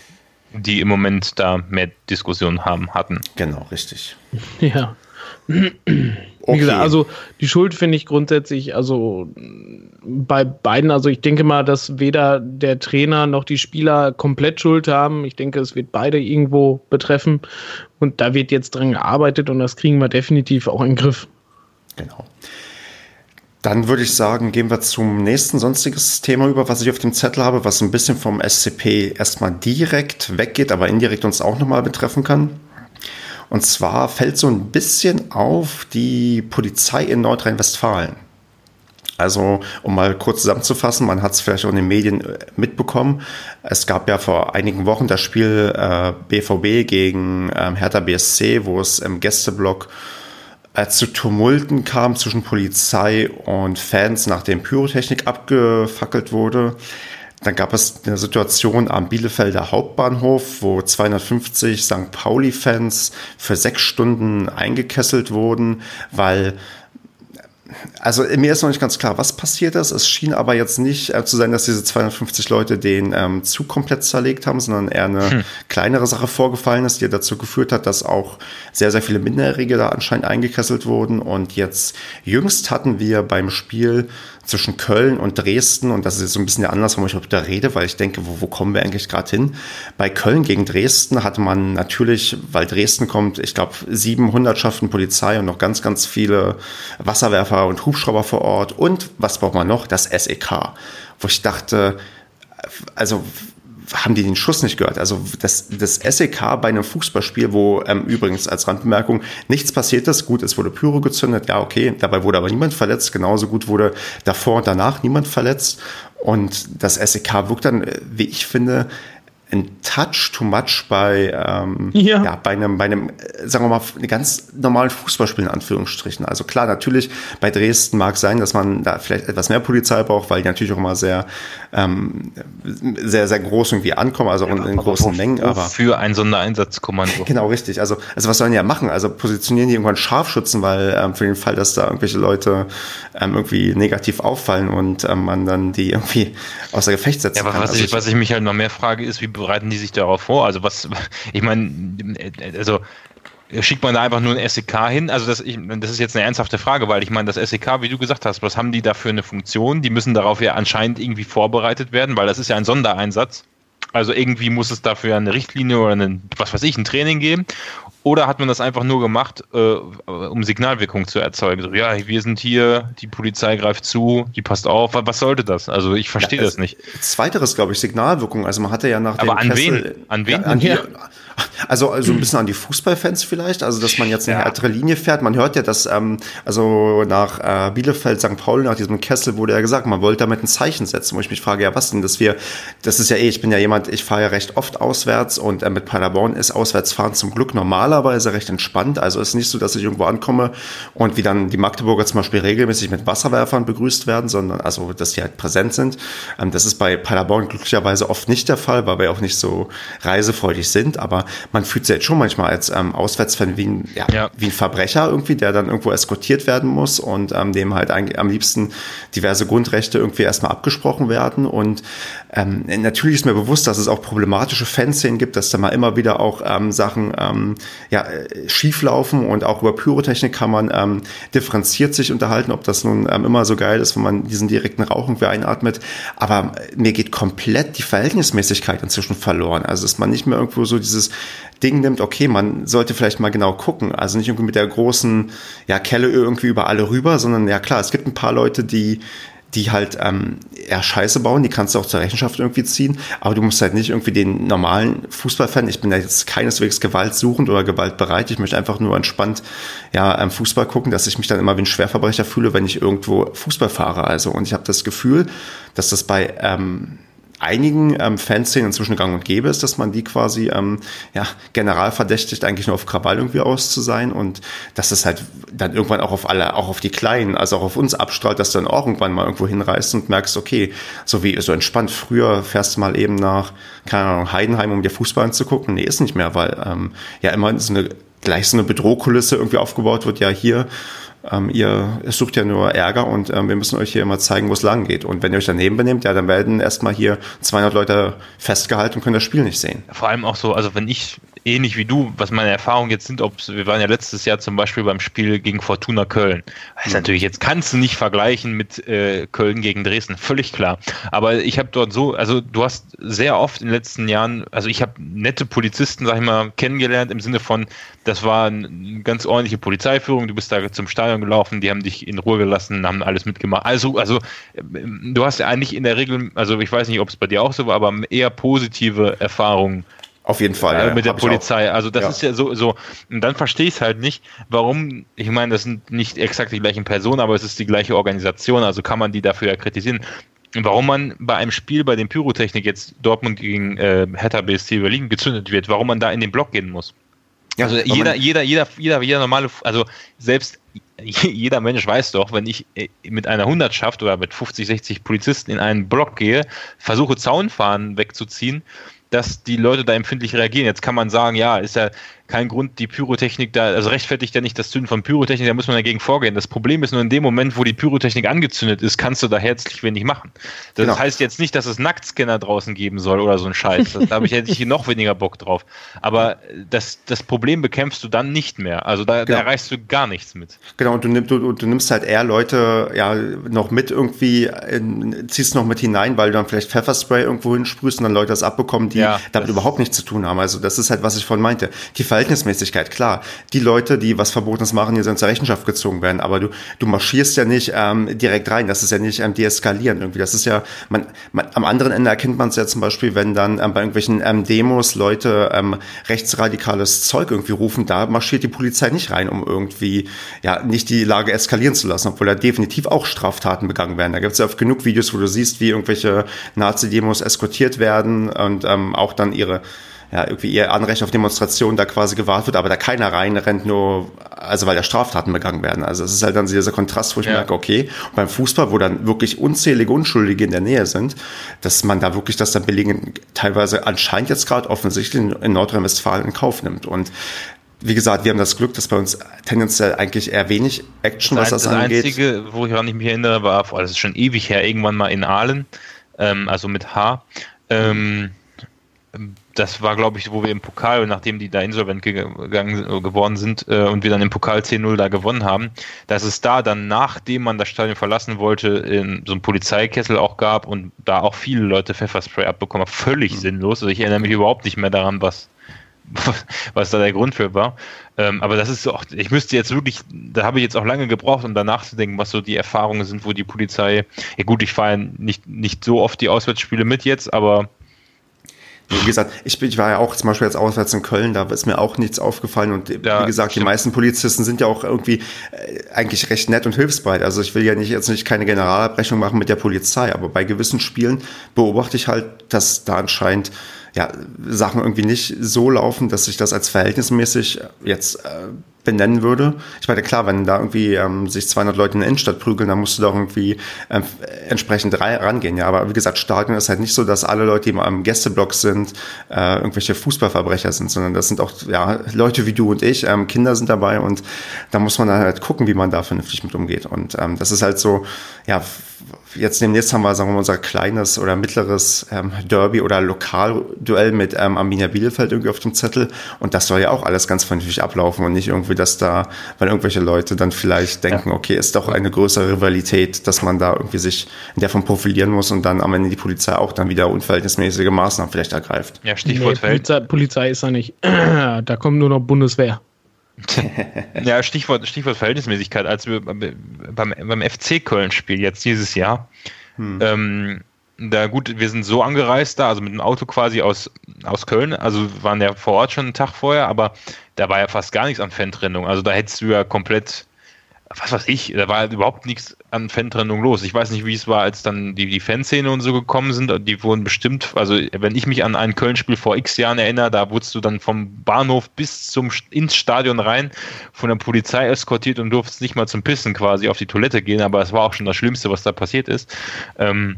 die im Moment da mehr Diskussionen haben hatten. Genau, richtig. Ja. Okay. Wie gesagt, also die Schuld finde ich grundsätzlich, also bei beiden, also ich denke mal, dass weder der Trainer noch die Spieler komplett Schuld haben. Ich denke, es wird beide irgendwo betreffen und da wird jetzt dran gearbeitet und das kriegen wir definitiv auch in den Griff. Genau. Dann würde ich sagen, gehen wir zum nächsten sonstiges Thema über, was ich auf dem Zettel habe, was ein bisschen vom SCP erstmal direkt weggeht, aber indirekt uns auch nochmal betreffen kann. Und zwar fällt so ein bisschen auf die Polizei in Nordrhein-Westfalen. Also, um mal kurz zusammenzufassen, man hat es vielleicht auch in den Medien äh, mitbekommen. Es gab ja vor einigen Wochen das Spiel äh, BVB gegen ähm, Hertha BSC, wo es im Gästeblock äh, zu Tumulten kam zwischen Polizei und Fans, nachdem Pyrotechnik abgefackelt wurde. Dann gab es eine Situation am Bielefelder Hauptbahnhof, wo 250 St. Pauli-Fans für sechs Stunden eingekesselt wurden, weil also mir ist noch nicht ganz klar, was passiert ist. Es schien aber jetzt nicht äh, zu sein, dass diese 250 Leute den ähm, Zug komplett zerlegt haben, sondern eher eine hm. kleinere Sache vorgefallen ist, die dazu geführt hat, dass auch sehr, sehr viele Minderjährige da anscheinend eingekesselt wurden. Und jetzt jüngst hatten wir beim Spiel zwischen Köln und Dresden, und das ist jetzt so ein bisschen der Anlass, warum ich heute da rede, weil ich denke, wo, wo kommen wir eigentlich gerade hin? Bei Köln gegen Dresden hatte man natürlich, weil Dresden kommt, ich glaube, sieben Hundertschaften Polizei und noch ganz, ganz viele Wasserwerfer und Hubschrauber vor Ort. Und was braucht man noch? Das SEK. Wo ich dachte, also haben die den Schuss nicht gehört. Also das, das SEK bei einem Fußballspiel, wo ähm, übrigens als Randbemerkung nichts passiert ist. Gut, es wurde Pyro gezündet, ja, okay, dabei wurde aber niemand verletzt. Genauso gut wurde davor und danach niemand verletzt. Und das SEK wirkt dann, äh, wie ich finde, ein Touch too much bei, ähm, ja. ja. bei einem, bei einem, äh, sagen wir mal, ganz normalen Fußballspiel in Anführungsstrichen. Also klar, natürlich bei Dresden mag sein, dass man da vielleicht etwas mehr Polizei braucht, weil die natürlich auch immer sehr, ähm, sehr, sehr groß irgendwie ankommen, also ja, in, in großen Mengen. Aber für ein Sondereinsatzkommando. Genau, richtig. Also, also was sollen die ja machen? Also positionieren die irgendwann Scharfschützen, weil ähm, für den Fall, dass da irgendwelche Leute ähm, irgendwie negativ auffallen und ähm, man dann die irgendwie außer Gefecht setzen ja, aber kann. Was, also ich, was ich mich halt noch mehr frage, ist, wie bereiten die sich darauf vor? Also was, ich meine, also schickt man da einfach nur ein SEK hin? Also das, ich, das ist jetzt eine ernsthafte Frage, weil ich meine, das SEK, wie du gesagt hast, was haben die da für eine Funktion? Die müssen darauf ja anscheinend irgendwie vorbereitet werden, weil das ist ja ein Sondereinsatz. Also irgendwie muss es dafür eine Richtlinie oder ein, was weiß ich, ein Training geben. Oder hat man das einfach nur gemacht, äh, um Signalwirkung zu erzeugen? So, ja, wir sind hier, die Polizei greift zu, die passt auf. Was sollte das? Also ich verstehe ja, das nicht. Zweiteres, glaube ich, Signalwirkung. Also man hatte ja nach Aber an Kessel, wen? An wen? Ja, an die, also, also ein bisschen an die Fußballfans vielleicht, also dass man jetzt eine ja. härtere Linie fährt. Man hört ja, dass ähm, also nach äh, Bielefeld, St. Paul, nach diesem Kessel wurde ja gesagt, man wollte damit ein Zeichen setzen, wo ich mich frage, ja was denn, dass wir, das ist ja eh, ich bin ja jemand, ich fahre ja recht oft auswärts und äh, mit Paderborn ist Auswärtsfahren zum Glück normalerweise recht entspannt. Also ist nicht so, dass ich irgendwo ankomme und wie dann die Magdeburger zum Beispiel regelmäßig mit Wasserwerfern begrüßt werden, sondern also, dass die halt präsent sind. Ähm, das ist bei Paderborn glücklicherweise oft nicht der Fall, weil wir auch nicht so reisefreudig sind, aber man fühlt sich jetzt schon manchmal als ähm, Auswärtsfan wie ein, ja, ja. wie ein Verbrecher irgendwie, der dann irgendwo eskortiert werden muss und ähm, dem halt am liebsten diverse Grundrechte irgendwie erstmal abgesprochen werden. Und ähm, natürlich ist mir bewusst, dass es auch problematische Fanszenen gibt, dass da mal immer wieder auch ähm, Sachen ähm, ja, schief laufen und auch über Pyrotechnik kann man ähm, differenziert sich unterhalten, ob das nun ähm, immer so geil ist, wenn man diesen direkten Rauch irgendwie einatmet. Aber mir geht komplett die Verhältnismäßigkeit inzwischen verloren. Also dass man nicht mehr irgendwo so dieses Ding nimmt, okay, man sollte vielleicht mal genau gucken. Also nicht irgendwie mit der großen ja, Kelle irgendwie über alle rüber, sondern ja klar, es gibt ein paar Leute, die die halt ähm, eher Scheiße bauen, die kannst du auch zur Rechenschaft irgendwie ziehen, aber du musst halt nicht irgendwie den normalen Fußballfan, ich bin ja jetzt keineswegs gewaltsuchend oder gewaltbereit, ich möchte einfach nur entspannt ja ähm, Fußball gucken, dass ich mich dann immer wie ein Schwerverbrecher fühle, wenn ich irgendwo Fußball fahre. Also und ich habe das Gefühl, dass das bei ähm, einigen ähm, Fanszenen inzwischen gang und gäbe ist, dass man die quasi ähm, ja, general verdächtigt, eigentlich nur auf Krawall irgendwie aus zu sein und dass das halt dann irgendwann auch auf alle, auch auf die Kleinen, also auch auf uns abstrahlt, dass du dann auch irgendwann mal irgendwo hinreist und merkst, okay, so wie so entspannt früher fährst du mal eben nach, keine Ahnung, Heidenheim, um dir Fußball anzugucken. Nee, ist nicht mehr, weil ähm, ja immer so eine gleich so eine Bedrohkulisse irgendwie aufgebaut wird, ja hier ähm, ihr sucht ja nur Ärger und ähm, wir müssen euch hier immer zeigen, wo es lang geht. Und wenn ihr euch daneben benehmt, ja, dann werden erstmal hier 200 Leute festgehalten und können das Spiel nicht sehen. Vor allem auch so, also wenn ich ähnlich wie du, was meine Erfahrungen jetzt sind, ob wir waren ja letztes Jahr zum Beispiel beim Spiel gegen Fortuna Köln. Das ist mhm. natürlich, jetzt kannst du nicht vergleichen mit äh, Köln gegen Dresden, völlig klar. Aber ich habe dort so, also du hast sehr oft in den letzten Jahren, also ich habe nette Polizisten, sag ich mal, kennengelernt im Sinne von, das war eine ganz ordentliche Polizeiführung, du bist da zum Stadion gelaufen, die haben dich in Ruhe gelassen, haben alles mitgemacht. Also, also du hast ja eigentlich in der Regel, also ich weiß nicht, ob es bei dir auch so war, aber eher positive Erfahrungen auf jeden Fall. Ja, mit der Polizei. Also das ja. ist ja so, so. Und dann verstehe ich es halt nicht, warum, ich meine, das sind nicht exakt die gleichen Personen, aber es ist die gleiche Organisation, also kann man die dafür ja kritisieren. Warum man bei einem Spiel, bei dem Pyrotechnik jetzt Dortmund gegen äh, Hertha BSC Berlin gezündet wird, warum man da in den Block gehen muss. Ja, also jeder, jeder, jeder, jeder, jeder normale, also selbst jeder Mensch weiß doch, wenn ich äh, mit einer Hundertschaft oder mit 50, 60 Polizisten in einen Block gehe, versuche Zaunfahren wegzuziehen, dass die Leute da empfindlich reagieren. Jetzt kann man sagen, ja, ist ja kein Grund, die Pyrotechnik da, also rechtfertigt ja nicht das Zünden von Pyrotechnik, da muss man dagegen vorgehen. Das Problem ist nur in dem Moment, wo die Pyrotechnik angezündet ist, kannst du da herzlich wenig machen. Das genau. heißt jetzt nicht, dass es Nacktscanner draußen geben soll oder so ein Scheiß. Da habe ich hätte ich noch weniger Bock drauf. Aber das, das Problem bekämpfst du dann nicht mehr. Also da, genau. da erreichst du gar nichts mit. Genau, und du, nimm, du, du nimmst halt eher Leute ja noch mit irgendwie, in, ziehst noch mit hinein, weil du dann vielleicht Pfefferspray irgendwo hinsprühst und dann Leute das abbekommen, die ja, damit überhaupt nichts zu tun haben. Also das ist halt, was ich vorhin meinte. Die Verhältnismäßigkeit, klar. Die Leute, die was Verbotenes machen, die sollen zur Rechenschaft gezogen werden. Aber du, du marschierst ja nicht ähm, direkt rein. Das ist ja nicht ähm, deeskalieren irgendwie. Das ist ja, man, man, am anderen Ende erkennt man es ja zum Beispiel, wenn dann ähm, bei irgendwelchen ähm, Demos Leute ähm, rechtsradikales Zeug irgendwie rufen, da marschiert die Polizei nicht rein, um irgendwie ja nicht die Lage eskalieren zu lassen, obwohl da definitiv auch Straftaten begangen werden. Da gibt es ja oft genug Videos, wo du siehst, wie irgendwelche Nazi-Demos eskortiert werden und ähm, auch dann ihre ja, irgendwie ihr Anrecht auf Demonstrationen da quasi gewahrt wird, aber da keiner reinrennt, nur, also weil da Straftaten begangen werden. Also es ist halt dann dieser Kontrast, wo ich ja. merke, okay, beim Fußball, wo dann wirklich unzählige Unschuldige in der Nähe sind, dass man da wirklich das dann belegen, teilweise anscheinend jetzt gerade offensichtlich in Nordrhein-Westfalen in Kauf nimmt. Und wie gesagt, wir haben das Glück, dass bei uns tendenziell eigentlich eher wenig Action, das was das, das angeht. Das Einzige, wo ich mich erinnere, war, das ist schon ewig her, irgendwann mal in Aalen, ähm, also mit H. Ähm, das war, glaube ich, wo wir im Pokal, nachdem die da insolvent gegangen, geworden sind äh, und wir dann im Pokal 10-0 da gewonnen haben, dass es da dann, nachdem man das Stadion verlassen wollte, in so einen Polizeikessel auch gab und da auch viele Leute Pfefferspray abbekommen haben. Völlig mhm. sinnlos. Also ich erinnere mich überhaupt nicht mehr daran, was, was da der Grund für war. Ähm, aber das ist so, ich müsste jetzt wirklich, da habe ich jetzt auch lange gebraucht, um danach zu denken, was so die Erfahrungen sind, wo die Polizei, ja gut, ich fahre nicht, nicht so oft die Auswärtsspiele mit jetzt, aber wie gesagt, ich, bin, ich war ja auch zum Beispiel jetzt auswärts in Köln, da ist mir auch nichts aufgefallen. Und ja, wie gesagt, stimmt. die meisten Polizisten sind ja auch irgendwie äh, eigentlich recht nett und hilfsbereit. Also ich will ja nicht jetzt nicht keine Generalabrechnung machen mit der Polizei, aber bei gewissen Spielen beobachte ich halt, dass da anscheinend ja, Sachen irgendwie nicht so laufen, dass sich das als verhältnismäßig jetzt äh, benennen würde. Ich meine, klar, wenn da irgendwie ähm, sich 200 Leute in der Innenstadt prügeln, dann musst du doch irgendwie ähm, entsprechend rangehen. Ja, aber wie gesagt, Stadion ist halt nicht so, dass alle Leute, die am Gästeblock sind, äh, irgendwelche Fußballverbrecher sind, sondern das sind auch ja, Leute wie du und ich, ähm, Kinder sind dabei und da muss man dann halt gucken, wie man da vernünftig mit umgeht. Und ähm, das ist halt so, ja, jetzt demnächst haben wir, sagen wir mal, unser kleines oder mittleres ähm, Derby oder Lokalduell mit ähm, Arminia Bielefeld irgendwie auf dem Zettel. Und das soll ja auch alles ganz vernünftig ablaufen und nicht irgendwie, dass da, weil irgendwelche Leute dann vielleicht denken, ja. okay, ist doch eine größere Rivalität, dass man da irgendwie sich in der von profilieren muss und dann am Ende die Polizei auch dann wieder unverhältnismäßige Maßnahmen vielleicht ergreift. Ja, Stichwort nee, Polizei, Polizei ist da nicht. da kommt nur noch Bundeswehr. ja, Stichwort, Stichwort Verhältnismäßigkeit. Als wir beim, beim FC Köln-Spiel jetzt dieses Jahr, hm. ähm, da gut, wir sind so angereist da, also mit dem Auto quasi aus, aus Köln, also waren ja vor Ort schon einen Tag vorher, aber da war ja fast gar nichts an Fantrennung. Also da hättest du ja komplett was weiß ich, da war überhaupt nichts an Fantrennung los. Ich weiß nicht, wie es war, als dann die, die Fanszene und so gekommen sind. Die wurden bestimmt, also wenn ich mich an ein Köln-Spiel vor x Jahren erinnere, da wurdest du dann vom Bahnhof bis zum ins Stadion rein von der Polizei eskortiert und durftest nicht mal zum Pissen quasi auf die Toilette gehen, aber es war auch schon das Schlimmste, was da passiert ist. Ähm,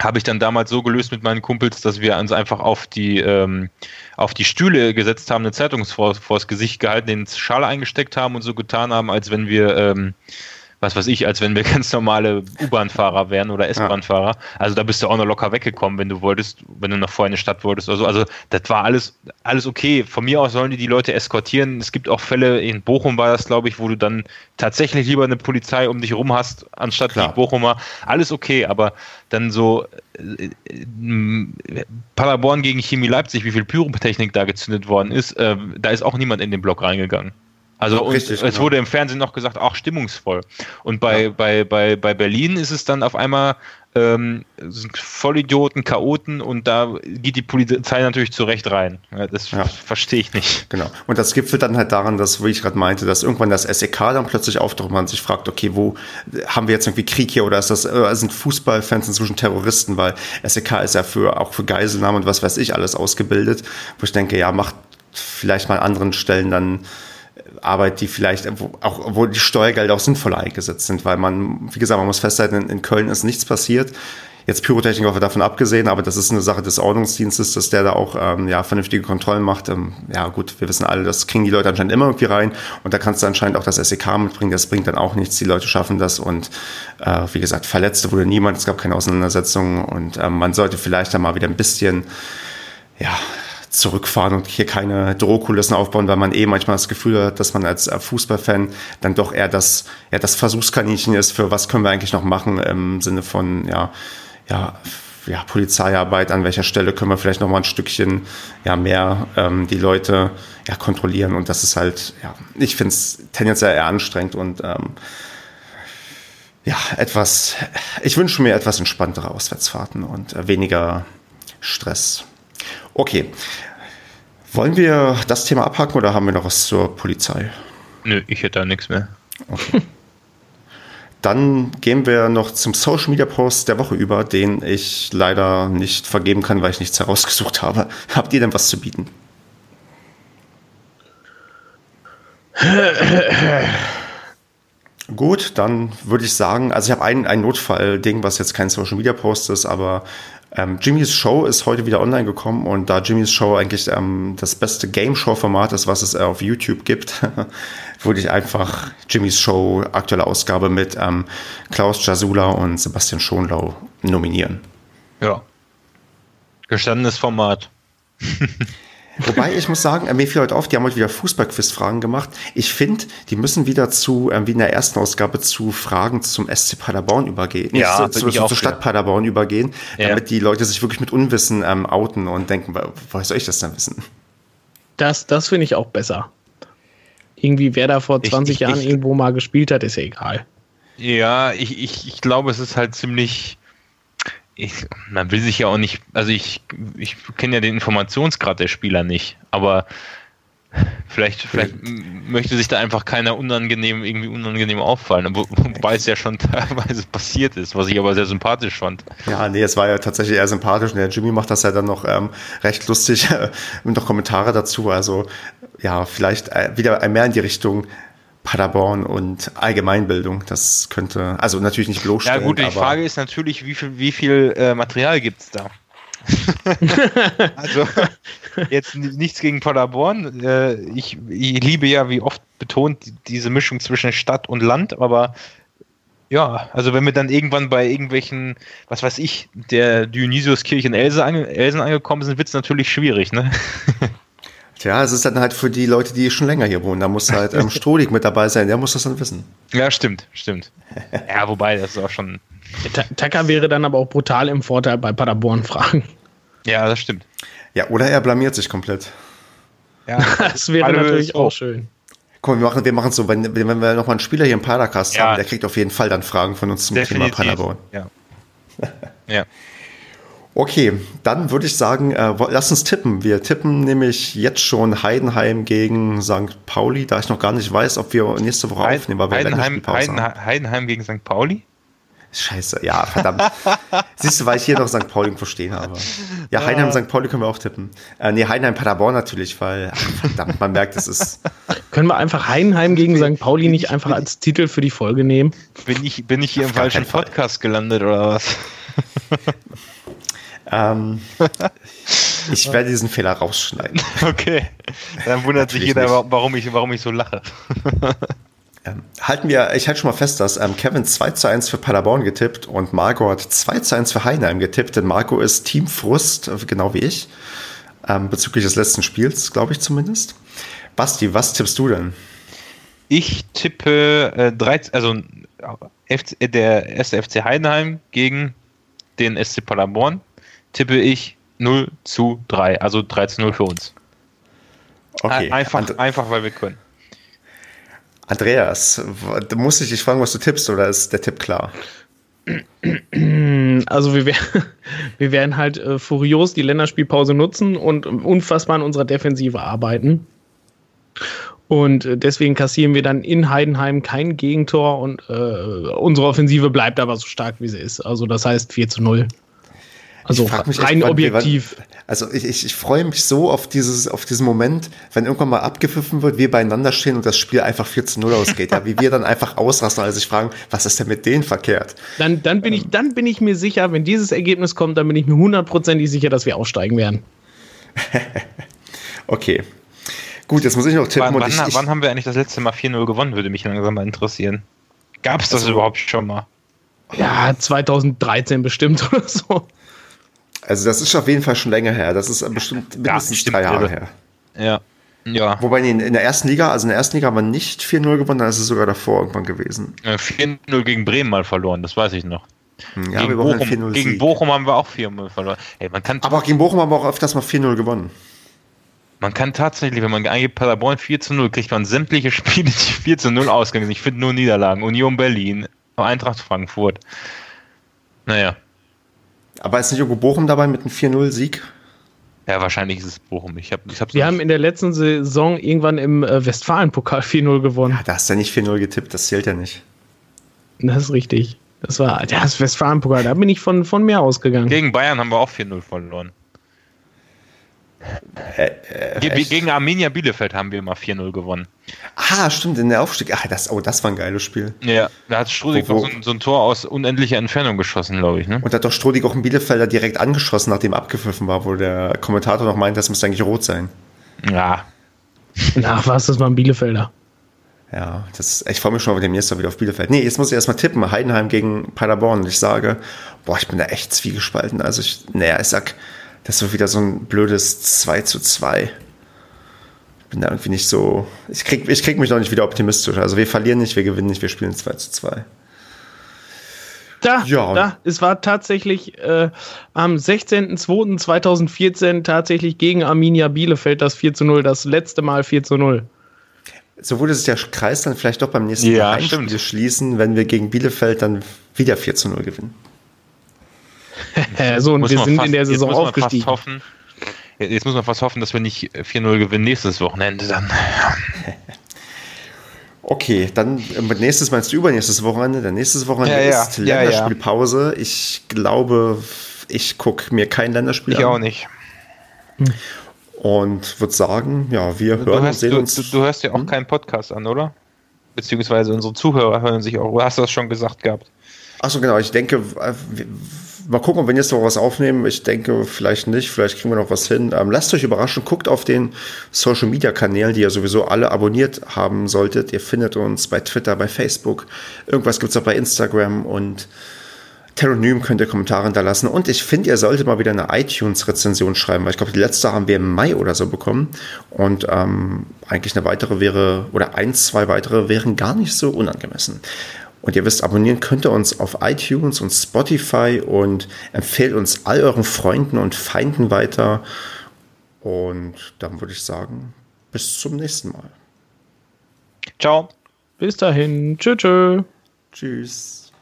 habe ich dann damals so gelöst mit meinen Kumpels, dass wir uns einfach auf die, ähm, auf die Stühle gesetzt haben, eine Zeitung vor, vors Gesicht gehalten, den Schal eingesteckt haben und so getan haben, als wenn wir ähm, was weiß ich, als wenn wir ganz normale U-Bahn-Fahrer wären oder S-Bahn-Fahrer. Also da bist du auch noch locker weggekommen, wenn du wolltest, wenn du noch vorher in die Stadt wolltest oder so. Also das war alles, alles okay. Von mir aus sollen die die Leute eskortieren. Es gibt auch Fälle, in Bochum war das, glaube ich, wo du dann tatsächlich lieber eine Polizei um dich rum hast, anstatt Klar. die Bochumer. Alles okay, aber dann so äh, äh, Paderborn gegen Chemie Leipzig, wie viel Pyrotechnik da gezündet worden ist, äh, da ist auch niemand in den Block reingegangen. Also Richtig, es genau. wurde im Fernsehen noch gesagt, auch stimmungsvoll. Und bei, ja. bei, bei, bei Berlin ist es dann auf einmal ähm, sind Vollidioten, Chaoten und da geht die Polizei natürlich zurecht rein. Ja, das ja. verstehe ich nicht. Genau. Und das gipfelt dann halt daran, dass, wie ich gerade meinte, dass irgendwann das SEK dann plötzlich auftaucht und man sich fragt, okay, wo haben wir jetzt irgendwie Krieg hier oder ist das, äh, sind Fußballfans inzwischen Terroristen, weil SEK ist ja für auch für Geiselnahmen und was weiß ich alles ausgebildet, wo ich denke, ja, macht vielleicht mal an anderen Stellen dann Arbeit, die vielleicht auch, wo die Steuergelder auch sinnvoll eingesetzt sind, weil man, wie gesagt, man muss festhalten, in, Köln ist nichts passiert. Jetzt Pyrotechnik davon abgesehen, aber das ist eine Sache des Ordnungsdienstes, dass der da auch ähm, ja, vernünftige Kontrollen macht. Ähm, ja gut, wir wissen alle, das kriegen die Leute anscheinend immer irgendwie rein und da kannst du anscheinend auch das SEK mitbringen, das bringt dann auch nichts, die Leute schaffen das und äh, wie gesagt, Verletzte wurde niemand, es gab keine Auseinandersetzungen und ähm, man sollte vielleicht da mal wieder ein bisschen ja, zurückfahren und hier keine Drohkulissen aufbauen, weil man eh manchmal das Gefühl hat, dass man als äh, Fußballfan dann doch eher das, ja, das Versuchskaninchen ist, für was können wir eigentlich noch machen im Sinne von, ja, ja, ja, Polizeiarbeit, an welcher Stelle können wir vielleicht noch mal ein Stückchen ja, mehr ähm, die Leute ja, kontrollieren. Und das ist halt, ja, ich finde es tendenziell eher anstrengend und ähm, ja, etwas, ich wünsche mir etwas entspanntere Auswärtsfahrten und äh, weniger Stress. Okay. Wollen wir das Thema abhaken oder haben wir noch was zur Polizei? Nö, ich hätte da nichts mehr. Okay. Dann gehen wir noch zum Social Media Post der Woche über, den ich leider nicht vergeben kann, weil ich nichts herausgesucht habe. Habt ihr denn was zu bieten? Gut, dann würde ich sagen, also ich habe ein, ein Notfall-Ding, was jetzt kein Social Media Post ist, aber ähm, Jimmys Show ist heute wieder online gekommen und da Jimmys Show eigentlich ähm, das beste Game Show-Format ist, was es äh, auf YouTube gibt, würde ich einfach Jimmys Show aktuelle Ausgabe mit ähm, Klaus Jasula und Sebastian Schonlau nominieren. Ja. Gestandenes Format. Wobei, ich muss sagen, äh, mir fiel heute auf, die haben heute wieder Fußballquiz-Fragen gemacht. Ich finde, die müssen wieder zu, äh, wie in der ersten Ausgabe, zu Fragen zum SC Paderborn übergehen. Ja, Nicht, zu, zu, zur Stadt Paderborn übergehen, ja. damit die Leute sich wirklich mit Unwissen ähm, outen und denken, woher soll ich das denn wissen? Das, das finde ich auch besser. Irgendwie, wer da vor 20 ich, ich, Jahren ich, irgendwo mal gespielt hat, ist ja egal. Ja, ich, ich, ich glaube, es ist halt ziemlich ich, man will sich ja auch nicht, also ich, ich kenne ja den Informationsgrad der Spieler nicht, aber vielleicht, vielleicht möchte sich da einfach keiner unangenehm, irgendwie unangenehm auffallen, wo, wobei es ja schon teilweise passiert ist, was ich aber sehr sympathisch fand. Ja, nee, es war ja tatsächlich eher sympathisch. Und der Jimmy macht das ja dann noch ähm, recht lustig und noch Kommentare dazu, also ja, vielleicht äh, wieder mehr in die Richtung, Paderborn und Allgemeinbildung. Das könnte, also natürlich nicht bloßstellen. Ja gut, die Frage ist natürlich, wie viel, wie viel äh, Material gibt es da? also jetzt nichts gegen Paderborn. Äh, ich, ich, liebe ja, wie oft betont, diese Mischung zwischen Stadt und Land, aber ja, also wenn wir dann irgendwann bei irgendwelchen, was weiß ich, der Dionysiuskirche in Elsen angekommen sind, wird es natürlich schwierig, ne? Tja, es ist dann halt für die Leute, die schon länger hier wohnen. Da muss halt ähm, Strohlig mit dabei sein, der muss das dann wissen. Ja, stimmt, stimmt. Ja, wobei, das ist auch schon. Tacker wäre dann aber auch brutal im Vorteil bei Paderborn-Fragen. Ja, das stimmt. Ja, oder er blamiert sich komplett. Ja, das wäre natürlich auch schön. Komm, wir machen es so, wenn, wenn wir nochmal einen Spieler hier im Padercast ja. haben, der kriegt auf jeden Fall dann Fragen von uns zum Definitiv. Thema Paderborn. Ja. ja. Okay, dann würde ich sagen, äh, lass uns tippen. Wir tippen nämlich jetzt schon Heidenheim gegen St. Pauli, da ich noch gar nicht weiß, ob wir nächste Woche Heiden, aufnehmen, weil wir Heidenheim, Heidenheim, Heidenheim gegen St. Pauli? Scheiße, ja, verdammt. Siehst du, weil ich hier noch St. Pauli verstehen habe. Ja, Heidenheim, St. Pauli können wir auch tippen. Äh, nee, Heidenheim, Paderborn natürlich, weil, verdammt, man merkt, es ist. Können wir einfach Heidenheim gegen St. Pauli nicht einfach als Titel für die Folge nehmen? Bin ich, bin ich hier Auf im falschen Podcast gelandet oder was? Ähm, ich werde diesen Fehler rausschneiden. Okay. Dann wundert sich jeder, warum ich, warum ich so lache. Ähm, halten wir, ich halte schon mal fest, dass ähm, Kevin 2 zu 1 für Paderborn getippt und Marco hat 2 zu 1 für Heinheim getippt, denn Marco ist Team Frust, genau wie ich, ähm, bezüglich des letzten Spiels, glaube ich zumindest. Basti, was tippst du denn? Ich tippe äh, 13, also FC, der erste FC Heidenheim gegen den SC Paderborn tippe ich 0 zu 3, also 3 zu 0 für uns. Okay. Einfach, And einfach weil wir können. Andreas, muss ich dich fragen, was du tippst, oder ist der Tipp klar? Also wir, werden, wir werden halt äh, furios die Länderspielpause nutzen und unfassbar an unserer Defensive arbeiten. Und äh, deswegen kassieren wir dann in Heidenheim kein Gegentor und äh, unsere Offensive bleibt aber so stark, wie sie ist. Also das heißt 4 zu 0. Also rein echt, objektiv. Wir, also ich, ich, ich freue mich so auf, dieses, auf diesen Moment, wenn irgendwann mal abgepfiffen wird, wir beieinander stehen und das Spiel einfach 4 zu 0 ausgeht. ja, wie wir dann einfach ausrasten, also sich fragen, was ist denn mit denen verkehrt? Dann, dann, bin ähm. ich, dann bin ich mir sicher, wenn dieses Ergebnis kommt, dann bin ich mir hundertprozentig sicher, dass wir aussteigen werden. okay. Gut, jetzt muss ich noch tippen. Wann, wann, ich, wann haben wir eigentlich das letzte Mal 4-0 gewonnen, würde mich langsam mal interessieren. Gab es das also, überhaupt schon mal? Ja, 2013 bestimmt oder so. Also das ist auf jeden Fall schon länger her. Das ist bestimmt mindestens ja, drei Jahre her. Ja. Ja. Wobei in, in, der ersten Liga, also in der ersten Liga haben wir nicht 4-0 gewonnen, dann ist es sogar davor irgendwann gewesen. 4-0 gegen Bremen mal verloren, das weiß ich noch. Hm, ja, gegen, Bochum, gegen Bochum haben wir auch 4-0 verloren. Hey, man kann Aber gegen Bochum haben wir auch öfters mal 4-0 gewonnen. Man kann tatsächlich, wenn man eingibt Paderborn 4 0, kriegt man sämtliche Spiele, die 4 0 ausgegangen sind. Ich finde nur Niederlagen. Union Berlin, Eintracht Frankfurt. Naja. Aber ist nicht irgendwo Bochum dabei mit einem 4-0-Sieg? Ja, wahrscheinlich ist es Bochum. Ich hab, ich Wir haben in der letzten Saison irgendwann im äh, Westfalen-Pokal 4-0 gewonnen. Ja, da hast du ja nicht 4-0 getippt, das zählt ja nicht. Das ist richtig. Das war das Westfalen-Pokal, da bin ich von, von mehr ausgegangen. Gegen Bayern haben wir auch 4-0 verloren. Äh, äh, gegen Arminia Bielefeld haben wir immer 4-0 gewonnen. Ah, stimmt, in der Aufstieg. Ach, das, oh, das war ein geiles Spiel. Ja, da hat Strodig so, so, ein Tor aus unendlicher Entfernung geschossen, glaube ich. Ne? Und da hat doch Strodig auch einen Bielefelder direkt angeschossen, nachdem abgepfiffen war, wo der Kommentator noch meint, das müsste eigentlich rot sein. Ja. Ach was, das war ein Bielefelder. Ja, das, ich freue mich schon auf demnächst wieder auf Bielefeld. Nee, jetzt muss ich erstmal tippen. Heidenheim gegen Paderborn. Und ich sage, boah, ich bin da echt zwiegespalten. Also ich, naja, ich sag, das ist wieder so ein blödes 2 zu 2. Ich bin da irgendwie nicht so. Ich krieg, ich krieg mich noch nicht wieder optimistisch. Also wir verlieren nicht, wir gewinnen nicht, wir spielen 2 zu 2. Da, ja. da, es war tatsächlich äh, am 16.02.2014 tatsächlich gegen Arminia Bielefeld das 4 zu 0, das letzte Mal 4 zu 0. So würde sich der Kreis dann vielleicht doch beim nächsten ja, Heimspiel schließen, wenn wir gegen Bielefeld dann wieder 4 zu 0 gewinnen. So, und wir sind fast, in der Saison aufgestiegen. Hoffen, jetzt muss man fast hoffen, dass wir nicht 4-0 gewinnen nächstes Wochenende dann. Okay, dann äh, nächstes meinst du übernächstes Wochenende. Der nächstes Wochenende ja, ist ja. Länderspielpause. Ja, ich glaube, ich gucke mir kein Länderspiel ich an. Ich auch nicht. Und würde sagen, ja, wir hören du hörst, und sehen du, uns. Du, du, hörst ja auch hm? keinen Podcast an, oder? Beziehungsweise unsere Zuhörer hören sich auch. Du hast das schon gesagt gehabt. Achso, genau. Ich denke, äh, mal gucken, ob wir jetzt noch was aufnehmen. Ich denke, vielleicht nicht. Vielleicht kriegen wir noch was hin. Ähm, lasst euch überraschen. Guckt auf den Social Media Kanälen, die ihr sowieso alle abonniert haben solltet. Ihr findet uns bei Twitter, bei Facebook. Irgendwas gibt es auch bei Instagram und Teronym könnt ihr Kommentare hinterlassen. Und ich finde, ihr solltet mal wieder eine iTunes-Rezension schreiben, weil ich glaube, die letzte haben wir im Mai oder so bekommen. Und ähm, eigentlich eine weitere wäre, oder ein, zwei weitere wären gar nicht so unangemessen. Und ihr wisst, abonnieren könnt ihr uns auf iTunes und Spotify und empfehlt uns all euren Freunden und Feinden weiter. Und dann würde ich sagen, bis zum nächsten Mal. Ciao. Bis dahin. Tschö, tschö. Tschüss.